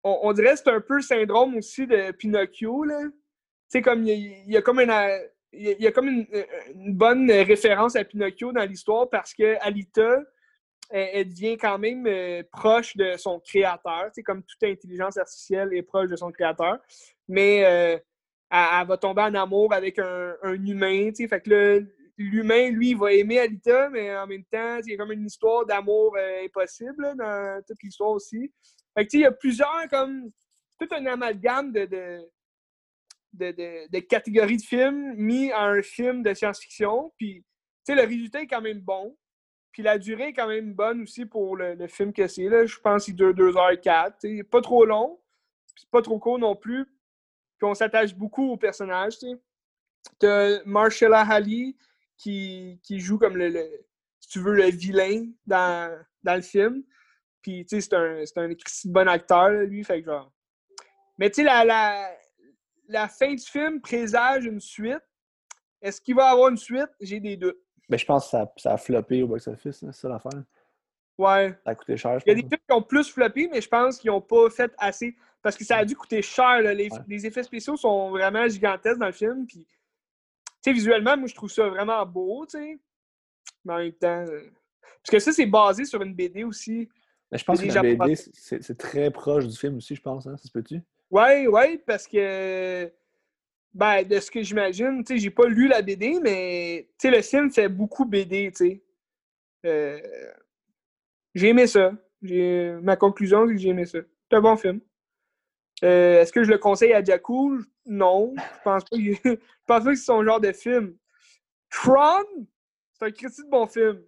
on, dirait que c'est un peu le syndrome aussi de Pinocchio. Là. Tu sais, comme il y, a- comme une, a- comme une, bonne référence à Pinocchio dans l'histoire parce que Alita, elle, devient quand même euh, proche de son créateur. C'est comme toute intelligence artificielle est proche de son créateur. Mais euh, elle, va tomber en amour avec un, un humain. Fait que là, l'humain, lui, il va aimer Alita, mais en même temps, il y a comme une histoire d'amour euh, impossible dans toute l'histoire aussi. Fait que, il y a plusieurs, comme, tout un amalgame de, de, de, de- catégories de films mis à un film de science-fiction. Puis, tu sais, le résultat est quand même bon. Puis la durée est quand même bonne aussi pour le, film que c'est. Je pense qu'il dure 2h04. tu sais. Pas trop long, c'est pas trop court non plus. Puis on s'attache beaucoup aux personnages. tu. T'as Marshalla Ali qui, qui joue comme le, le- si tu veux, le vilain dans, dans le film. Puis, tu sais, c'est un, c'est un bon acteur, lui. Fait que genre. Mais, tu sais, la, la, la fin du film présage une suite. Est-ce qu'il va y avoir une suite? J'ai des doutes. Ben, je pense que ça, ça a floppé au box-office, c'est ça l'affaire. Ouais. Ça a coûté cher, Il y a des films qui ont plus floppé, mais je pense qu'ils n'ont pas fait assez. Parce que ça a dû coûter cher. là. Les, Ouais. les effets spéciaux sont vraiment gigantesques dans le film. Puis, sais, visuellement, moi, je trouve ça vraiment beau, tu sais. Mais en même temps. euh, Parce que ça, c'est basé sur une BD aussi. Mais je pense que la BD, c'est très proche du film aussi, je pense. Hein? Ça se peut-tu? Ouais, ouais, parce que. Ben, de ce que j'imagine, tu sais, j'ai pas lu la BD, mais, tu sais, le film fait beaucoup BD, tu sais. Euh, J'ai aimé ça. Ma conclusion, c'est que j'ai aimé ça. C'est un bon film. Euh, Est-ce que je le conseille à Jakku? Non. Je pense pas pas que c'est son genre de film. Tron, c'est un critique de bon film.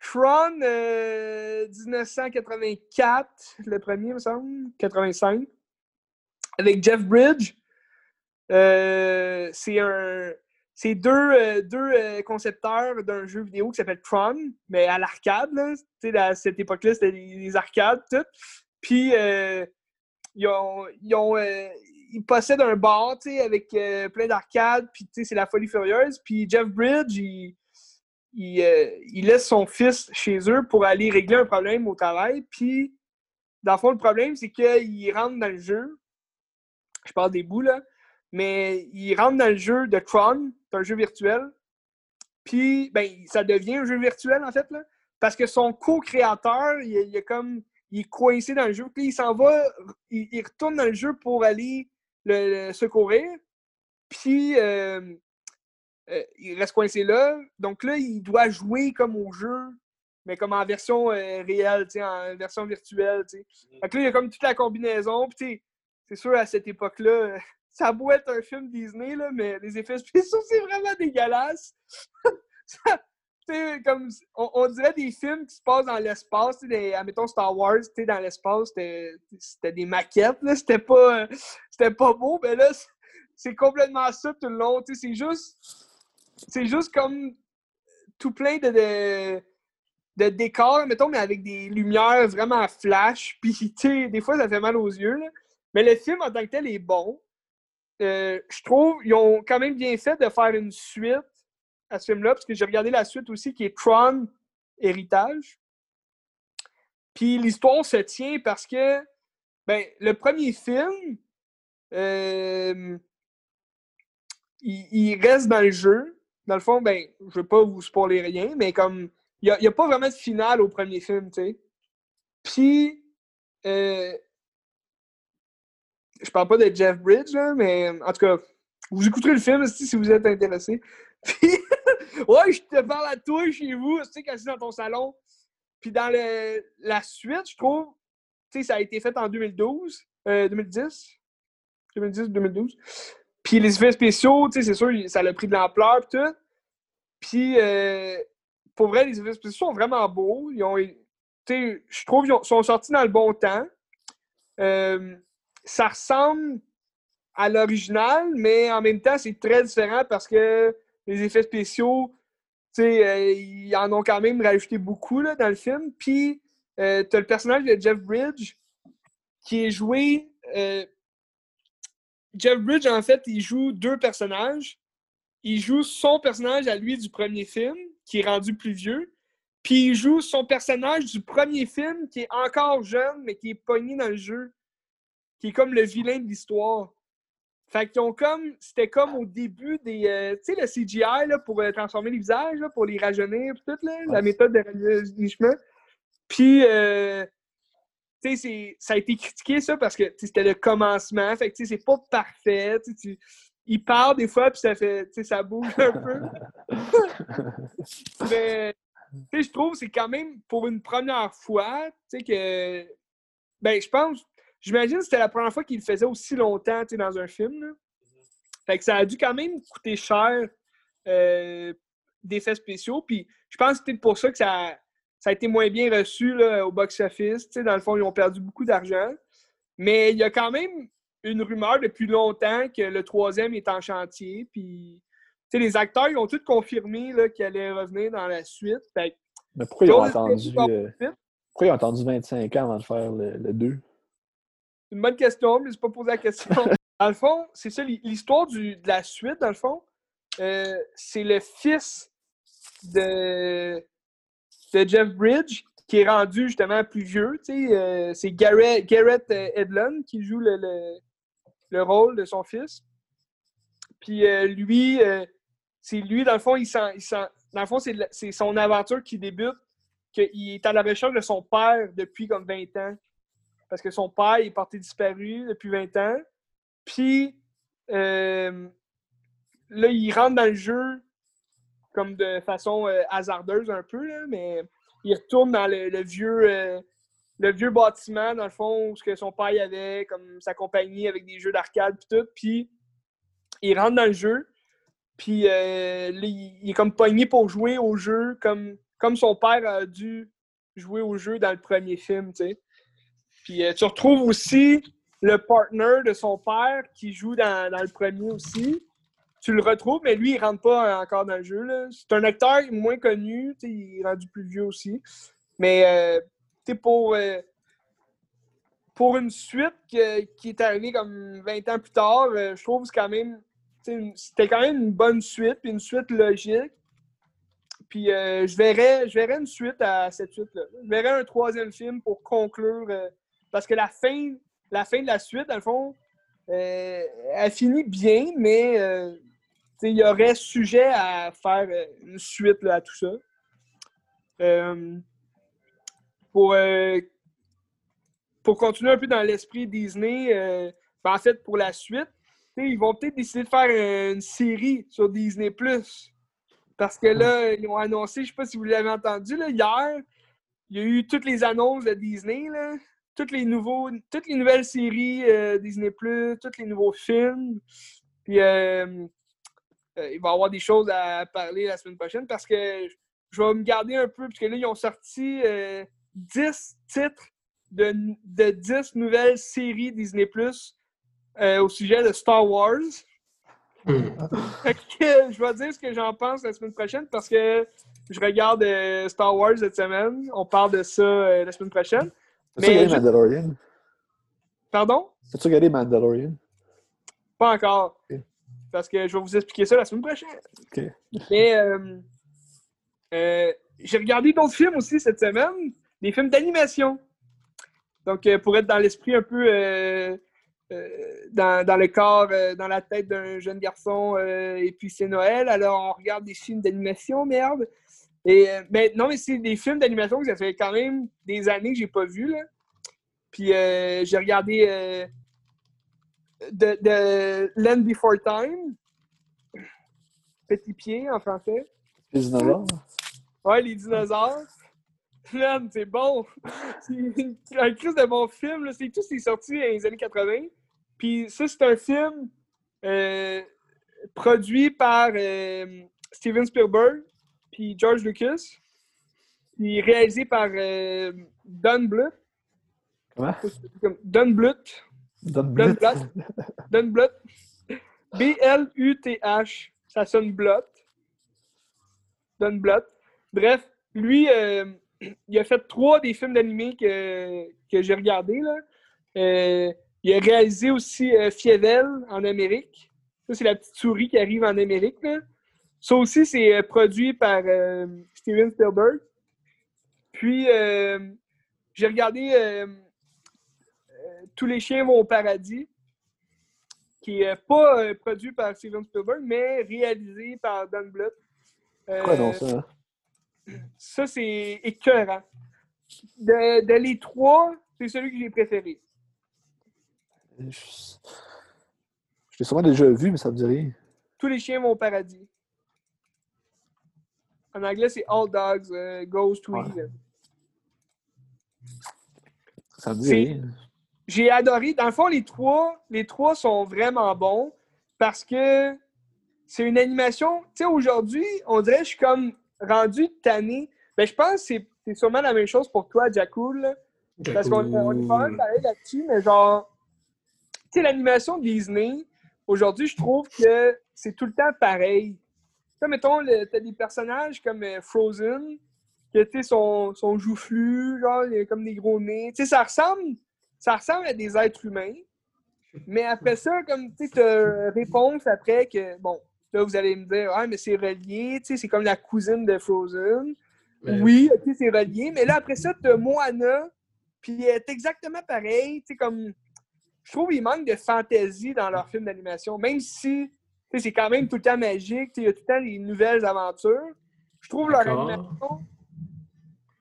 Tron, euh, 1984, le premier, me semble, 85, avec Jeff Bridge. Euh, c'est un. C'est deux, euh, euh, concepteurs d'un jeu vidéo qui s'appelle Tron, mais à l'arcade. à cette époque-là, c'était des arcades, tout. Puis, euh, ils, ont, ils, ont, euh, ils possèdent un bar, tu sais, avec euh, plein d'arcades, puis, tu sais, c'est la folie furieuse. Puis, Jeff Bridge, il, euh, il laisse son fils chez eux pour aller régler un problème au travail. Puis, dans le fond, le problème, c'est qu'il rentre dans le jeu. Je parle des bouts, là. Mais il rentre dans le jeu de Tron, c'est un jeu virtuel. Puis, ben, ça devient un jeu virtuel, en fait, là. Parce que son co-créateur, il, il est comme. Il est coincé dans le jeu. Puis, il s'en va, il, il retourne dans le jeu pour aller le, le secourir. Puis, euh, euh, il reste coincé là. Donc là, il doit jouer comme au jeu, mais comme en version euh, réelle, en version virtuelle. Fait que là, il y a comme toute la combinaison. Puis, c'est sûr, à cette époque-là, ça beau être un film Disney, là, mais les effets spéciaux, c'est vraiment dégueulasse. Ça- comme, on, dirait des films qui se passent dans l'espace, des- admettons Star Wars, dans l'espace, c'était des maquettes, c'était pas, c'était pas beau, mais là, c'est- complètement ça tout le long, c'est juste, c'est juste comme tout plein de, de, décors, mettons, mais avec des lumières vraiment flash, puis, des fois, ça fait mal aux yeux, là. Mais le film, en tant que tel, est bon. Euh, je trouve ils ont quand même bien fait de faire une suite à ce film-là, parce que j'ai regardé la suite aussi, qui est Tron Héritage. Puis l'histoire se tient parce que ben, le premier film, euh, il, reste dans le jeu. Dans le fond, ben, je veux pas vous spoiler rien, mais comme il n'y a, pas vraiment de finale au premier film, tu sais. Puis, euh, je parle pas de Jeff Bridge, là, mais en tout cas, vous écouterez le film si vous êtes intéressé. Puis, ouais, je te parle à toi chez vous, tu sais, assis dans ton salon. Puis dans le, la suite, je trouve, tu sais, ça a été fait en 2012, euh, 2010, 2010-2012. Puis les effets spéciaux, tu sais, c'est sûr, ça a pris de l'ampleur et tout. Puis, euh, pour vrai, les effets spéciaux sont vraiment beaux. Ils ont, je trouve qu'ils ont- sont sortis dans le bon temps. Euh, ça ressemble à l'original, mais en même temps, c'est très différent parce que les effets spéciaux, euh, ils en ont quand même rajouté beaucoup là, dans le film. Puis, euh, tu as le personnage de Jeff Bridge qui est joué. euh, Jeff Bridge, en fait, il joue deux personnages. Il joue son personnage à lui du premier film, qui est rendu plus vieux. Puis il joue son personnage du premier film, qui est encore jeune, mais qui est pogné dans le jeu. Qui est comme le vilain de l'histoire. Fait qu'ils ont comme. C'était comme au début des. euh, tu sais, le CGI là, pour euh, transformer les visages, là, pour les rajeunir, tout, là, la méthode de rajeunissement. Puis, euh, tu sais, ça a été critiqué, ça, parce que c'était le commencement. Fait que, tu sais, c'est pas parfait. tu il parle des fois, puis ça fait. Tu sais, ça bouge un peu. Mais, tu sais, je trouve que c'est quand même pour une première fois, tu sais, que. Ben, je pense. J'imagine que c'était la première fois qu'il le faisait aussi longtemps, dans un film. là. Fait que ça a dû quand même coûter cher euh, d'effets spéciaux. Puis je pense que c'est peut-être pour ça que ça, ça a été moins bien reçu là, au box-office. Dans le fond, ils ont perdu beaucoup d'argent. Mais il y a quand même une rumeur depuis longtemps que le troisième est en chantier. Puis les acteurs ils ont tous confirmé là, qu'ils allaient revenir dans la suite. Fait que Mais pourquoi ils ont espérer euh, pourquoi ils ont attendu 25 ans avant de faire le, le 2? Une bonne question, mais je pas posé la question. dans le fond, c'est ça, l'histoire du- de la suite, dans le fond, euh, c'est le fils de, de Jeff Bridge qui est rendu justement plus vieux. euh, c'est Garrett, Garrett euh, Edlund qui joue le, le- le rôle de son fils. Puis euh, lui, c'est lui, dans le fond, il sent, il sent- dans le fond, c'est son aventure qui débute, qu'il est à la recherche de son père depuis comme 20 ans parce que son père est porté disparu depuis 20 ans. Puis euh, là, il rentre dans le jeu comme de façon euh, hasardeuse un peu, là, mais il retourne dans le, vieux euh, le vieux bâtiment, dans le fond, où ce que son père avait, comme sa compagnie avec des jeux d'arcade puis tout. Puis il rentre dans le jeu. Puis là, il, il est comme pogné pour jouer au jeu comme, comme son père a dû jouer au jeu dans le premier film, tu sais. Puis euh, tu retrouves aussi le partner de son père qui joue dans, le premier aussi. Tu le retrouves, mais lui, il rentre pas encore dans le jeu. C'est un acteur moins connu, il est rendu plus vieux aussi. Mais euh, pour, euh, pour une suite qui est arrivée comme 20 ans plus tard, euh, je trouve que quand même. C'était quand même une bonne suite, une suite logique. Puis je, verrais, je verrais une suite à cette suite-là. Je verrais un troisième film pour conclure. Parce que la fin, la fin de la suite, dans le fond, euh, elle finit bien, mais euh, il y aurait sujet à faire euh, une suite là, à tout ça. Pour, pour continuer un peu dans l'esprit Disney, ben, en fait, pour la suite, ils vont peut-être décider de faire une série sur Disney+. Parce que là, ils ont annoncé, je sais pas si vous l'avez entendu, hier, il y a eu toutes les annonces de Disney, là, toutes les nouveaux, toutes les nouvelles séries euh, Disney+, tous les nouveaux films. Puis euh, euh, il va y avoir des choses à parler la semaine prochaine parce que je vais me garder un peu, parce que là, ils ont sorti euh, 10 titres de, de 10 nouvelles séries Disney Plus euh, au sujet de Star Wars. Hmm. Fait que je vais dire ce que j'en pense la semaine prochaine parce que je regarde euh, Star Wars cette semaine. On parle de ça euh, la semaine prochaine. As-tu Mais regardé je- Mandalorian? Pardon? As-tu regardé Mandalorian? Pas encore. Parce que je vais vous expliquer ça la semaine prochaine. Ok. Mais euh, euh, j'ai regardé d'autres films aussi cette semaine, des films d'animation. Donc, euh, pour être dans l'esprit un peu dans, dans le corps, dans la tête d'un jeune garçon, et puis c'est Noël, alors on regarde des films d'animation, merde. Et, euh, mais non, mais c'est des films d'animation que ça fait quand même des années que j'ai pas vu. Là. Puis euh, j'ai regardé euh, de, de Land Before Time, Petit pied en français. Les dinosaures? Ouais, les dinosaures. Man, c'est bon. C'est un crise de bon film. là. C'est tout, c'est sorti dans les années 80. Puis ça, c'est un film euh, produit par euh, Steven Spielberg puis George Lucas. Puis réalisé par euh, Don Bluth. Comment? Comme Don Bluth. Don Bluth. Don Bluth. B-L-U-T-H. Ça sonne Bluth. Don Bluth. Bref, lui, euh, il a fait trois des films d'animé que, que j'ai regardés. Euh, il a réalisé aussi Fievel en Amérique. Ça, c'est la petite souris qui arrive en Amérique. Là. Ça aussi, c'est euh, produit par euh, Steven Spielberg. Puis, euh, j'ai regardé euh, Tous les chiens vont au paradis, qui est pas produit par Steven Spielberg, mais réalisé par Don Bluth. Quoi non, ça? hein? ça, c'est écœurant. De, de les trois, c'est celui que j'ai préféré. Je je l'ai sûrement déjà vu, mais ça me dit rien. Tous les chiens vont au paradis. En anglais, c'est All Dogs euh, Goes to Ouais. Ça dit. J'ai adoré. Dans le fond, les trois, les trois sont vraiment bons parce que c'est une animation. Tu sais, aujourd'hui, on dirait que je suis comme rendu tanné. Ben, je pense que c'est- sûrement la même chose pour toi, là. Parce qu'on on est pas mal pareil là-dessus, mais genre, tu sais, l'animation Disney, aujourd'hui, je trouve que c'est tout le temps pareil. Tu sais, mettons, t'as des personnages comme euh, Frozen, que, tu sais, sont, sont joufflus, genre, comme des gros nez. Tu sais, ça ressemble, ça ressemble à des êtres humains. Mais après ça, comme, tu sais, réponse après que, bon, là, vous allez me dire, ah, mais c'est relié, tu sais, c'est comme la cousine de Frozen. Mais- Oui, ok, c'est relié. Mais là, après ça, t'as Moana, puis elle est exactement pareil. Tu sais, comme. Je trouve qu'il manque de fantaisie dans leurs films d'animation. Même si, c'est quand même tout le temps magique. Il y a tout le temps des nouvelles aventures. Je trouve leur animation.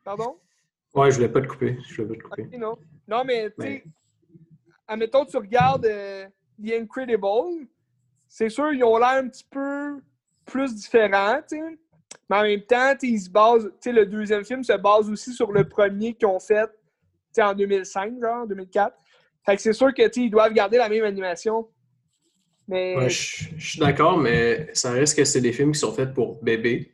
Pardon? Ouais, je voulais pas te couper. Je voulais pas te couper. Non. Non, mais, tu sais, Mais- admettons, tu regardes euh, The Incredible, c'est sûr, ils ont l'air un petit peu plus différents. Mais en même temps, ils se basent, le deuxième film se base aussi sur le premier qu'ils ont fait, en 2005, genre, 2004. Fait que c'est sûr que, tu sais, ils doivent garder la même animation. Mais, Ouais, je je suis d'accord, mais ça reste que c'est des films qui sont faits pour bébés.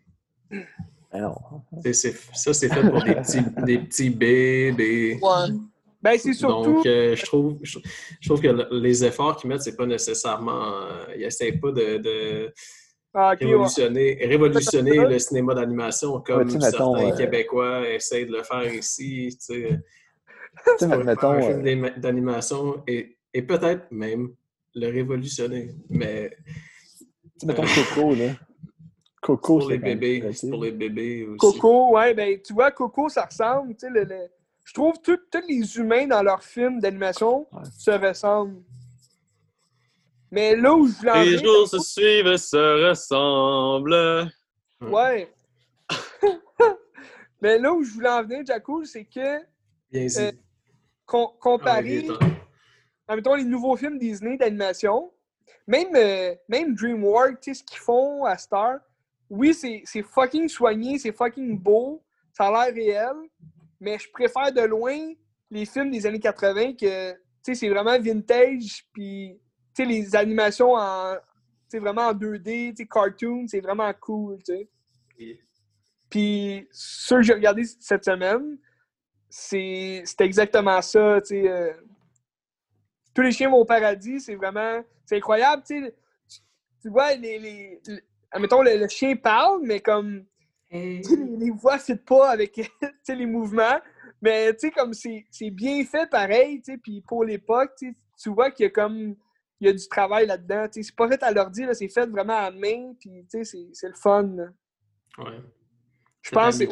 C'est- ça, c'est fait pour des petits, des petits bébés. ouais. Ben, c'est surtout. Donc, euh, je, trouve, je, je trouve que le- les efforts qu'ils mettent, c'est pas nécessairement. euh, ils n'essayent pas de, de Ah, ouais. révolutionner, le cinéma d'animation comme Ouais, certains euh, Québécois essayent de le faire ici. Tu sais, Tu sais, Pour mettons, un film d'anima- d'animation et, et peut-être même le révolutionner. Mais tu sais, mettons Coco, là. Coco, pour les bébés, pour les bébés aussi. Coco, ouais, ben, tu vois, Coco, ça ressemble, tu sais, le, le- je trouve que tous les humains dans leurs films d'animation Ouais. se ressemblent. Mais là où je voulais en Les venir, jours se suivent et se ressemblent. ouais. Mais là où je voulais en venir, Jacoul, c'est que Bien Euh, com- Ah, comparé, il temps. admettons, les nouveaux films Disney d'animation, même, euh, même DreamWorks, tu sais, ce qu'ils font à Star, oui, c'est c'est fucking soigné, c'est fucking beau, ça a l'air réel, mais je préfère de loin les films des années 80 que, tu sais, c'est vraiment vintage, puis, tu sais, les animations en, tu sais, vraiment en 2D, tu sais, cartoon, c'est vraiment cool, tu sais. Oui. Puis ceux que j'ai regardé cette semaine, c'est c'était exactement ça. tu sais, euh, tous les chiens vont au paradis, c'est vraiment. C'est incroyable. tu sais. Tu, vois, les, les, les- admettons, le, le chien parle, mais comme. tu sais, les, les voix ne pas avec tu sais, les mouvements. Mais tu sais, comme c'est c'est bien fait pareil, tu sais. Puis pour l'époque, tu vois qu'il y a comme. Il y a du travail là-dedans. tu sais. C'est pas fait à l'ordi, là, c'est fait vraiment à main. Puis tu sais, c'est- c'est le fun. là. Ouais. Je pense que c'est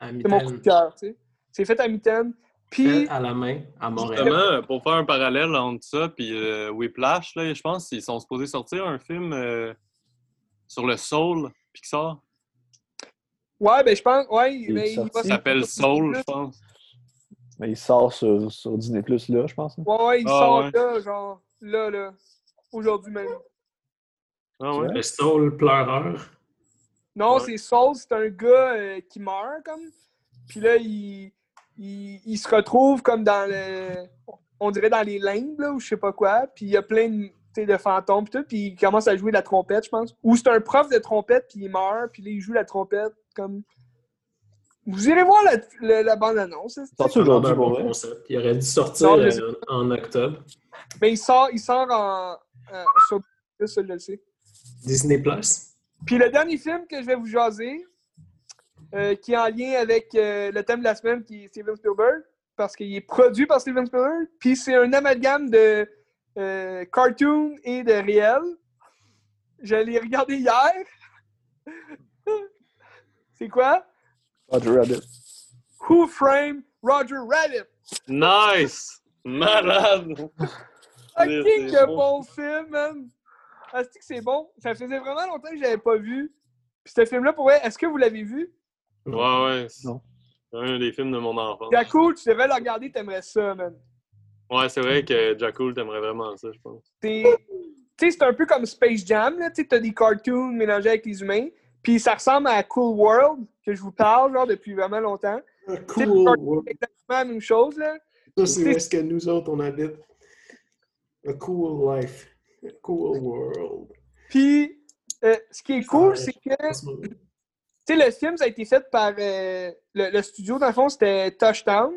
À c'est mon coup de cœur. tu sais. C'est fait à mitaine. Puis. À la main, à Montréal. Justement, pour faire un parallèle entre ça et euh, Whiplash, là, je pense qu'ils sont supposés sortir un film euh, sur le soul Pixar. Ouais, ben je pense. Ouais, est mais il va s'appelle Soul, je pense. Mais il sort sur, sur Disney Plus là, je pense. hein. Ouais, ouais, il Ah, sort ouais. là, genre, là, là. Aujourd'hui même. Ah ouais? Le soul pleureur. Non, Ouais. c'est Saul, c'est un gars euh, qui meurt, comme. Puis là, il, il, il se retrouve comme dans le. On dirait dans les limbes, là, ou je sais pas quoi. Puis il y a plein de, fantômes, pis tout. Puis il commence à jouer de la trompette, je pense. Ou c'est un prof de trompette, puis il meurt, puis là, il joue la trompette, comme. Vous irez voir la, la, la bande-annonce. Sorti C'est aujourd'hui un bon concept. Il aurait dû sortir Non, euh, en octobre. Mais il sort, il sort en, euh, sur ça, je le sais. Disney Plus. Puis le dernier film que je vais vous jaser, euh, qui est en lien avec euh, le thème de la semaine, qui est Steven Spielberg, parce qu'il est produit par Steven Spielberg, puis c'est un amalgame de euh, cartoon et de réel. Je l'ai regardé hier. c'est quoi? Roger Rabbit. Who Framed Roger Rabbit? Nice! Malade! Ah, C'est- quel c'est de bon. bon film, man! Ah, c'est que c'est bon? Ça faisait vraiment longtemps que je l'avais pas vu. Puis ce film-là, pour vrai, est-ce que vous l'avez vu? Ouais, ouais. C'est un des films de mon enfance. Cool, tu devrais le regarder, t'aimerais ça, man. Ouais, c'est vrai que Jack Cool t'aimerais vraiment ça, je pense. C'est tu sais, c'est un peu comme Space Jam, là. Tu sais, t'as des cartoons mélangés avec les humains. Puis ça ressemble à Cool World, que je vous parle, genre, depuis vraiment longtemps. Cool. C'est exactement la même chose, là. Ça, c'est où est-ce que nous autres, on habite. A cool life. A cool world. Puis, euh, ce qui est cool, c'est que, le film, ça a été fait par euh, le, studio, dans le fond, c'était Touchdown.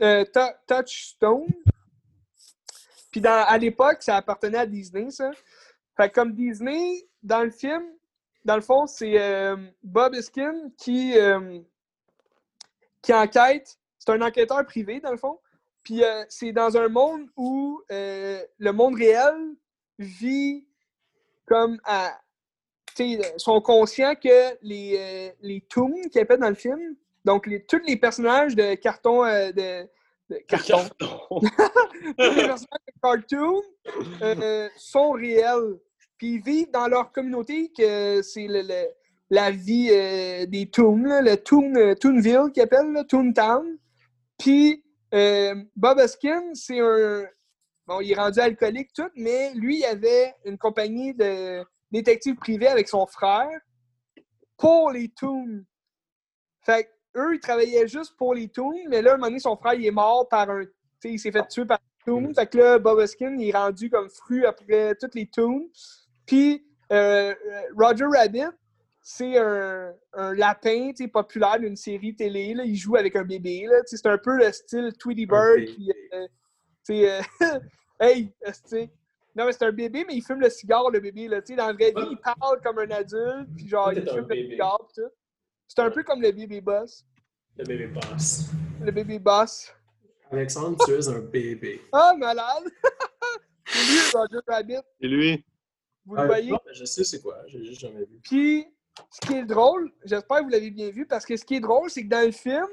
Euh, Touchstone. Puis dans- à l'époque, ça appartenait à Disney, ça. Fait que comme Disney, dans le film, dans le fond, c'est euh, Bob Eskin qui, qui enquête. C'est un enquêteur privé, dans le fond. Puis c'est dans un monde où le monde réel vit comme à. Sont conscients que les, euh, les toons qu'ils appellent dans le film, donc les, tous les personnages de carton. euh, de, de carton. tous les personnages de cartoon euh, sont réels. Puis ils vivent dans leur communauté que c'est le- le- la vie euh, des Toons, là, le Toon, Toonville qu'ils appellent, là, Toontown. Puis Bob Eskin, c'est un. Bon, il est rendu alcoolique, tout, mais lui, il avait une compagnie de détectives privés avec son frère pour les Toons. Fait que eux, ils travaillaient juste pour les Toons, mais là, un moment donné, son frère, il est mort par un. il s'est fait tuer par un Toon. Fait que là, Bob Eskin, il est rendu comme fru après toutes les Toons. Puis euh, Roger Rabbit, c'est un, un lapin populaire d'une série télé. Là. Il joue avec un bébé. C'est un peu le style Tweety Bird. bébé. Qui, euh, euh, hey. Non, mais c'est un bébé, mais il fume le cigare, le bébé. Là. Tu sais, Dans la vraie vie, il parle comme un adulte. Puis genre, il fume le cigare. pis tout. C'est un peu comme le bébé boss. Le bébé passe. Le bébé boss. Alexandre, tu es un bébé. Ah, malade! c'est lui, Roger Rabbit. Et lui? Vous le Ah, voyez? non, mais je sais c'est quoi, j'ai juste jamais vu. Puis, ce qui est drôle, j'espère que vous l'avez bien vu, parce que ce qui est drôle, c'est que dans le film,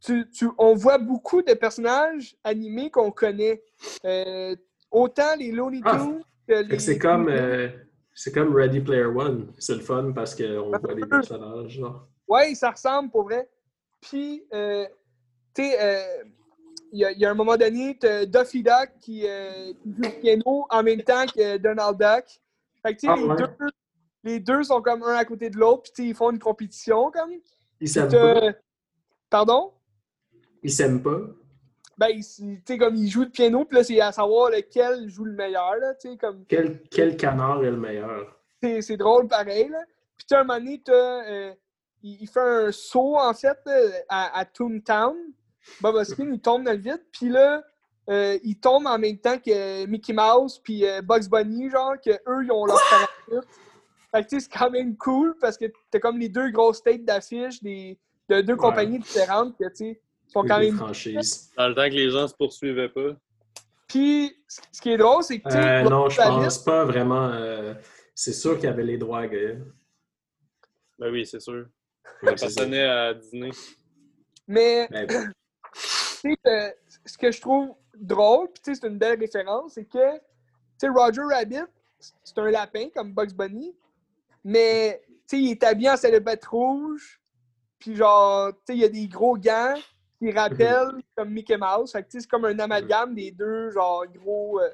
tu, tu- on voit beaucoup de personnages animés qu'on connaît. Euh, autant les Looney Ah, Tunes que les. c'est comme, euh, c'est comme Ready Player One. C'est le fun parce qu'on voit les personnages. Ouais, ça ressemble pour vrai. Puis, euh, tu sais, euh, il y, a- il y a un moment donné, Duffy Duck qui, joue piano en même temps que Donald Duck. Fait que, tu sais, Ah, les, ouais. deux, les deux sont comme un à côté de l'autre, puis ils font une compétition, comme. Ils s'aiment pas. Pardon? Ils s'aiment pas. Ben, il- tu sais, comme il joue de piano, puis là, c'est à savoir lequel joue le meilleur, là, tu sais, comme, Quel, quel canard est le meilleur? c'est c'est drôle pareil, là. Puis, tu un moment donné, euh, il, il fait un saut, en fait, là, à, à Toontown. Bob Hoskins, il tombe dans le vide. Puis là, euh, il tombe en même temps que Mickey Mouse puis euh, Bugs Bunny, genre, que eux ils ont leur parachute. Fait que, tu sais, c'est quand même cool parce que t'as comme les deux grosses têtes d'affiches des, de deux Ouais. compagnies différentes que, tu sais, sont quand même... franchises. Dans le temps que les gens se poursuivaient pas. Puis, ce qui est drôle, c'est que, Euh, non, je pense pas vraiment. euh, c'est sûr qu'il y avait les droits, gars. Ben oui, c'est sûr. Ça appartenait à Disney. mais Ben, tu sais, euh, ce que je trouve drôle, puis tu sais, c'est une belle référence, c'est que, tu sais, Roger Rabbit, c'est un lapin comme Bugs Bunny, mais, tu sais, il est habillé en salopette rouge, puis genre, tu sais, il y a des gros gants qui rappellent comme Mickey Mouse, c'est comme un amalgame des deux, genre, gros, euh,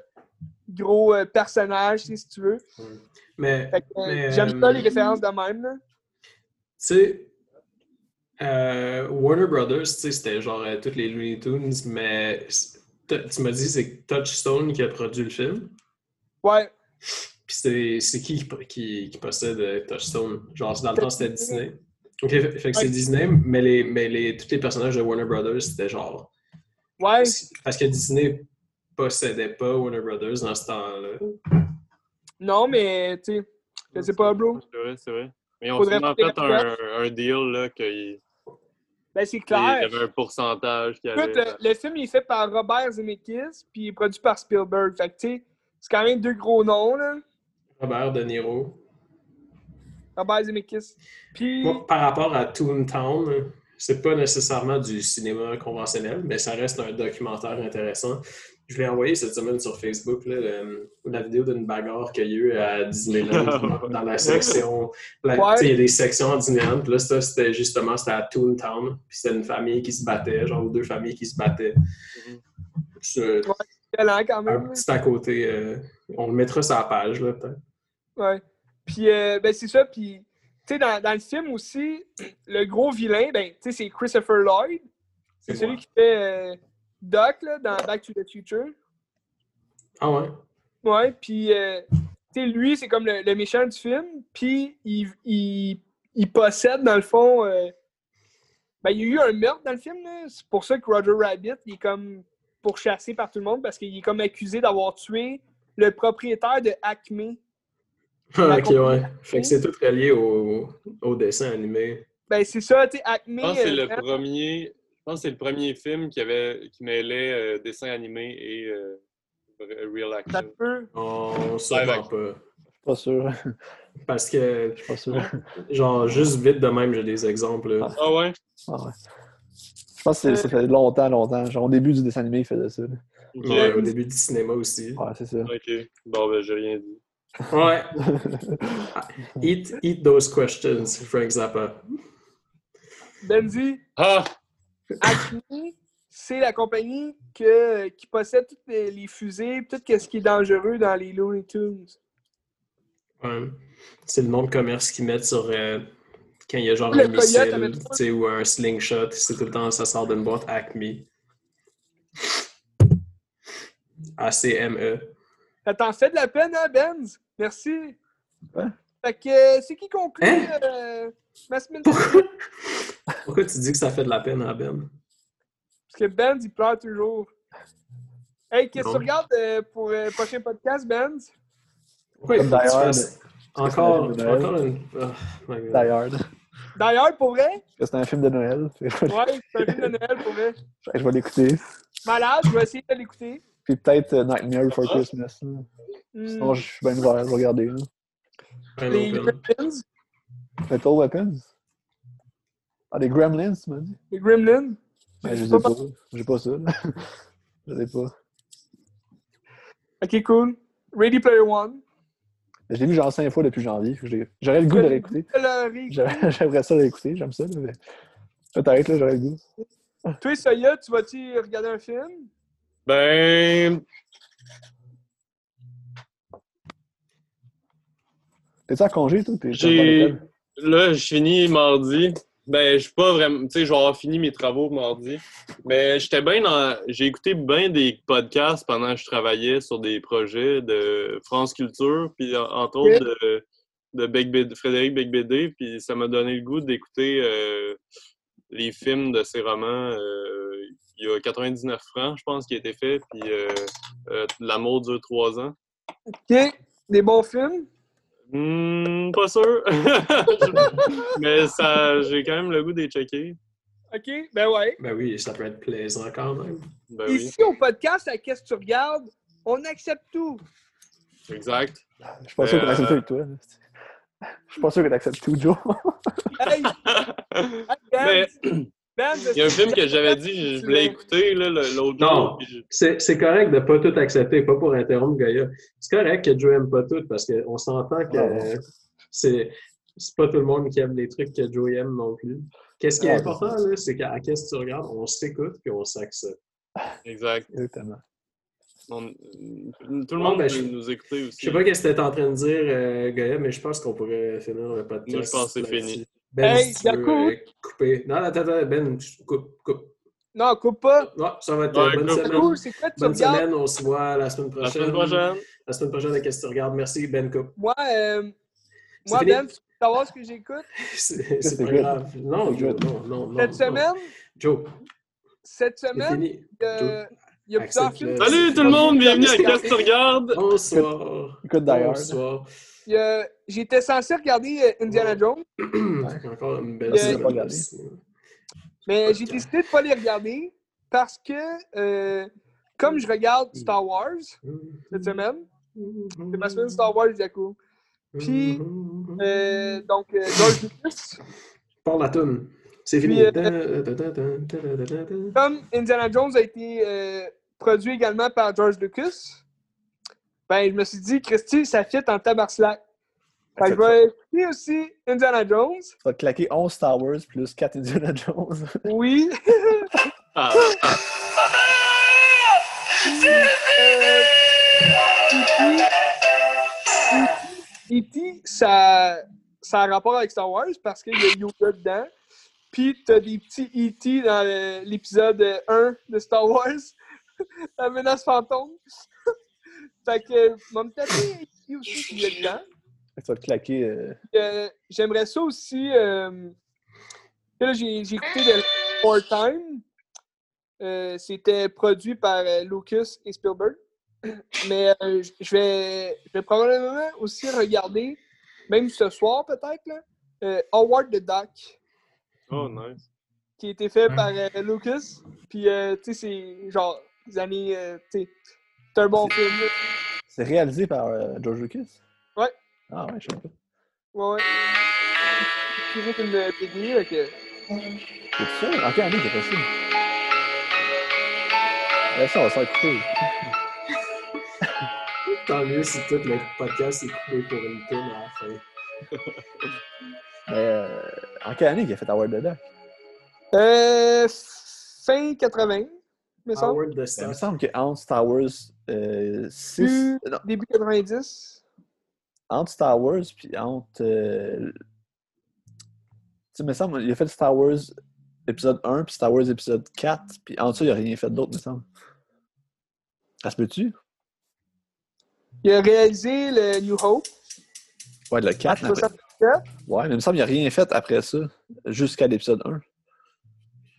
gros euh, personnages, si tu veux. mais euh, Mais, j'aime euh, les références de même, là. Tu sais, euh, Warner Brothers, c'était genre euh, toutes les Looney Tunes, mais tu m'as dit c'est Touchstone qui a produit le film. Ouais. Puis c'est qui qui, qui, possède Touchstone? Genre, dans le temps, c'était Disney. Ok, fait, fait que c'est. Disney, mais, les, mais les, tous les personnages de Warner Brothers, c'était genre. Ouais. Parce que Disney possédait pas Warner Brothers dans ce temps-là. Non, mais, tu sais, je sais pas, bro. C'est vrai, c'est vrai. Mais Faudrait sûrement faire fait un, un deal là, qu'il Ben, c'est il y clair. avait un pourcentage qui Écoute, allait. le, le film il est fait par Robert Zemeckis, puis il est produit par Spielberg. Fait que, tu sais, c'est quand même deux gros noms, là. Robert De Niro. Robert Zemeckis. Puis, Moi, par rapport à Toontown, c'est pas nécessairement du cinéma conventionnel, mais ça reste un documentaire intéressant. Je l'ai envoyé cette semaine sur Facebook, là, le- la vidéo d'une bagarre qu'il y a eu à Disneyland dans, dans la section. la- Ouais. Il y a des sections à Disneyland, puis là, ça, c'était justement c'était à Toontown, puis c'était une famille qui se battait, genre deux familles qui se battaient. C'est excellent quand un même. petit à côté. euh, on le mettra sur la page, là, peut-être. Ouais. Puis, euh, ben, c'est ça. Puis, tu sais, dans, dans le film aussi, le gros vilain, ben, tu sais, c'est Christopher Lloyd. C'est celui qui fait euh, Doc, là, dans Back to the Future. Ah ouais? Ouais, puis, euh, tu sais, lui, c'est comme le, le méchant du film, puis il, il, il possède, dans le fond, euh, ben, il y a eu un meurtre dans le film, là. c'est pour ça que Roger Rabbit, il est comme pourchassé par tout le monde, parce qu'il est comme accusé d'avoir tué le propriétaire de Acme. Ah, ok, ouais. Fait que c'est tout relié au, au dessin animé. Ben, c'est ça, tu sais, Acme... Je pense que c'est euh, le premier. Je pense que c'est le premier film qui avait qui mêlait euh, dessin animé et euh, real ça action. peut? On Live pas. Pas sûr. Parce que, Je suis pas sûr. genre, juste vite de même, j'ai des exemples. Ah ouais? Ah ouais. Je pense que ça fait longtemps, longtemps. Genre au début du dessin animé, il faisait ça. Ouais, au début du cinéma aussi. Ouais, c'est ça. Ok. Bon, ben, j'ai rien dit. Ouais. Eat, eat those questions, Frank Zappa. Benzi, Ah! Acme, c'est la compagnie que, qui possède toutes les, les fusées, tout ce qui est dangereux dans les Looney Tunes. Ouais. C'est le nom de commerce qu'ils mettent sur euh, quand il y a genre Le un missile ou un slingshot. C'est tout le temps, ça sort d'une boîte Acme. A-C-M-E. Ça t'en fait de la peine, hein, Benz? Merci. Ouais. Fait que euh, c'est qui conclut Hein? euh, ma semaine? Pourquoi? Pourquoi tu dis que ça fait de la peine à Ben? Parce que Benz, il pleure toujours. Hey, qu'est-ce que tu regardes euh, pour le prochain podcast, Benz? Hard. fasses encore, encore une. Oh, my God. D'ailleurs, pour vrai? C'est un film de Noël. Ouais, c'est un film de Noël, pour vrai. Je vais l'écouter. Malade, je vais essayer de l'écouter. Puis peut-être euh, Nightmare Before Ah. Christmas. là. Hmm. Sinon, je suis bien ouvert. Je vais regarder. là. Un Les open. Gremlins. Lethal Weapons? Ah, les Gremlins, tu m'as dit? Les Gremlins? Ben, je sais sais pas. pas. J'ai pas ça. là. Je sais pas. Ok, cool. Ready Player One. Je l'ai vu genre cinq fois depuis janvier. j'ai- J'aurais le goût de réécouter. Coloré. J'aimerais j'aimerais ça le réécouter. J'aime ça. là, mais Peut-être, là, j'aurais le goût. Toi, Soya, tu vas-tu regarder un film? Ben. T'es-tu en congé, toi? J'ai-? Là, je finis mardi. Ben, je suis pas vraiment. Tu sais, je vais avoir fini mes travaux mardi. Mais j'étais bien dans. J'ai écouté bien des podcasts pendant que je travaillais sur des projets de France Culture, puis en- entre autres de de Big BD Frédéric Beigbeder, puis ça m'a donné le goût d'écouter euh, les films de ses romans. euh, il y a 99 francs, je pense, qui a été fait, puis euh, euh, L'amour dure trois ans. OK. Des bons films? Hmm, pas sûr. Mais ça, j'ai quand même le goût de les checker. OK. Ben ouais. Ben oui, ça peut être plaisant quand même. Ben oui, Ici, au podcast, à Qu'est-ce que tu regardes, on accepte tout. exact. Je suis pas sûr qu'on Euh, accepte avec toi. Je suis pas sûr que t'acceptes tout, Joe. Hey! hey, Ben, Il y a un film que j'avais dit je voulais écouter là, le- l'autre Non. jour. je- C'est c'est correct de pas tout accepter, pas pour interrompre Gaïa. C'est correct que Joe aime pas tout parce qu'on s'entend que euh, c'est c'est pas tout le monde qui aime les trucs que Joe aime non plus. Qu'est-ce qui est Ah, important, là, c'est qu'à qu'est-ce que tu regardes, on s'écoute puis on s'accepte. Exact. Exactement. On- tout le monde ben, peut je- nous écouter Je aussi. sais pas qu'est-ce que t'étais en train de dire, euh, Gaïa, mais je pense qu'on pourrait finir le podcast. Moi, je pense que c'est fini. Ben, Hey, si tu veux, Yacoub. euh, couper. Non, attends, attends, Ben, coupe, coupe. Non, coupe pas. Non, ça va être Ouais, bonne coupe. semaine. Cool, quoi Bonne regardes? semaine, on se voit la semaine La prochaine. semaine prochaine. La semaine prochaine, qu'est-ce que tu regardes? Merci, Ben Coupe. Moi, euh, C'est moi fini? Ben, tu veux savoir ce que j'écoute? C'est pas good. grave. Non, C'est Joe, non, non, non. Cette non. semaine, Joe, cette semaine, euh, il y a plusieurs films. Salut tout le monde, bienvenue à Qu'est-ce que tu regardes? Bonsoir. Écoute d'ailleurs. Bonsoir. Il y a- J'étais censé regarder euh, Indiana Jones, Encore une belle Euh, mais j'ai décidé de ne pas les regarder parce que, euh, comme je regarde Star Wars cette semaine, c'est ma semaine Star Wars, Jaco. Puis, euh, donc, euh, George Lucas, Parle la toune. C'est Puis, fini. euh, comme Indiana Jones a été euh, produit également par George Lucas, ben, je me suis dit, Christy, ça fit en tabarnak. Fait que je vais écouter aussi Indiana Jones. Tu vas claquer 11 Star Wars plus 4 Indiana Jones. Oui. Ah, Euh, E.T., ça, ça a un rapport avec Star Wars parce qu'il y a Yoda dedans. Puis t'as des petits E.T. dans l'épisode 1 de Star Wars, La menace fantôme. fait que, me taper E.T. aussi qui est dedans. Tu vas te claquer. euh, Euh, J'aimerais ça aussi. euh, là, j'ai j'ai écouté The Four Time. Euh, C'était produit par Lucas et Spielberg. Mais euh, je vais, je vais probablement aussi regarder, même ce soir peut-être, euh, Howard the Duck, oh, nice. qui a été fait par euh, Lucas. Puis, euh, tu sais, c'est genre des années. euh, tu sais, c'est un bon film. C'est réalisé par euh, George Lucas? Ouais. Ah ouais, je sais pas. Ouais, ouais. C'est toujours une euh, pédie, fait que. C'est ça? En quelle année c'est possible? Là, ça, on va se faire couper. Tant mieux si tout le podcast est coupé pour une toune à la fin. Mais euh, en quelle année il a fait Howard the Duck? Euh, fin 80, me semble. Howard the Ben, Il me semble que entre Star Wars euh, 6. Plus- Non, Début 90. Entre Star Wars puis entre. euh, Tu me semble, il a fait Star Wars épisode 1 puis Star Wars épisode 4, puis entre ça, il n'a rien fait d'autre, me semble. Ça se peut-tu? Il a réalisé le New Hope. Ouais, le 4. mais après- 67. Ouais, mais il me semble qu'il n'a rien fait après ça, jusqu'à l'épisode 1.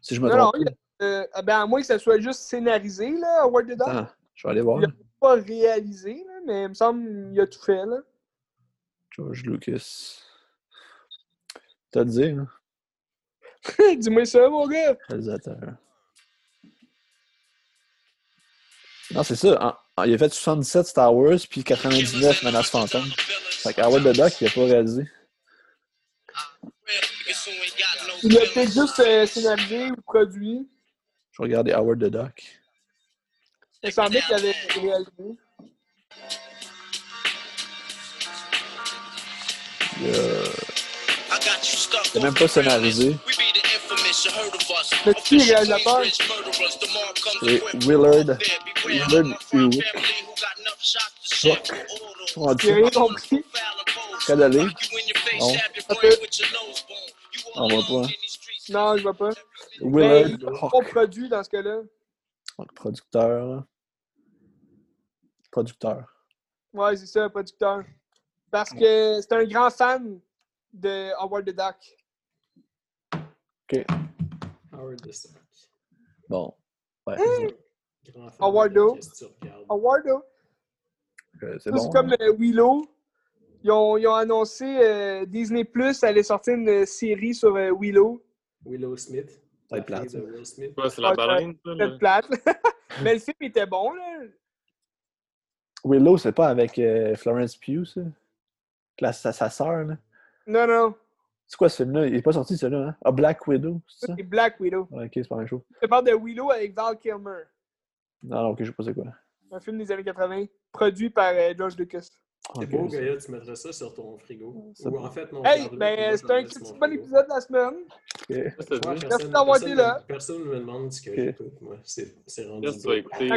Si je me Non, non, trompe. il a- euh, ah ben, à moins que ça soit juste scénarisé, là, Howard the Duck. Attends, je vais aller voir. Il a pas réalisé, là, mais il me semble qu'il a tout fait, là. George Lucas. T'as dit, hein? Dis-moi ça, mon gars. Réalisateur. Non, c'est ça. en- en- il a fait 77 Star Wars puis 99 Menace Fantôme. Fait que Howard the Duck, il a pas réalisé. Il a peut-être juste euh, scénarisé ou produit. Je vais regarder Howard the Duck. Il semblait qu'il avait réalisé. Il a même pas scénarisé. Le petit réalisateur. C'est Willard. Willard Hewitt. Fuck. On J'ai rien compris. Cadalé. Non. On On va pas. Non, je vois pas. Willard pas produit dans ce cas-là. Donc, Producteur. là. Producteur. Ouais, c'est ça, producteur. Parce que c'est un grand fan de Howard the Duck. Howard the Stark. Bon. Ouais, Grand fan Howardo. de qu'est-ce que tu regardes. Howard, là. euh, c'est C'est bon. comme euh, Willow. Ils ont, ils ont annoncé euh, Disney Plus allait sortir une série sur euh, Willow. Willow Smith. Être plate, c'est la baleine. Peut-être plate. Mais le film était bon, là. Willow, c'est pas avec euh, Florence Pugh, ça? La- sa, sa sœur, là. Non, non. C'est quoi ce film-là? Il est pas sorti, celui-là, hein? Ah, Black Widow, c'est ça? C'est Black Widow. Ouais, ok, c'est pas la même chose. Je te parle de Willow avec Val Kilmer. Non, non, ok, je sais pas c'est quoi. Un film des années 80, produit par euh, George Lucas. C'est Ok, beau, Gaïa, tu mettrais ça sur ton frigo. C'est Ou bon. en fait, non. Hey, ben, le un petit bon épisode de la semaine. ok. Qu'est-ce que t'as Moi, dit? personne, Merci d'avoir été là. me- Personne me demande ce que Ok. j'écoute. Moi, c'est c'est rendu.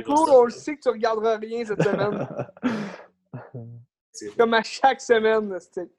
Cool, on le sait que tu regarderas rien cette semaine. Comme à chaque semaine, c'est.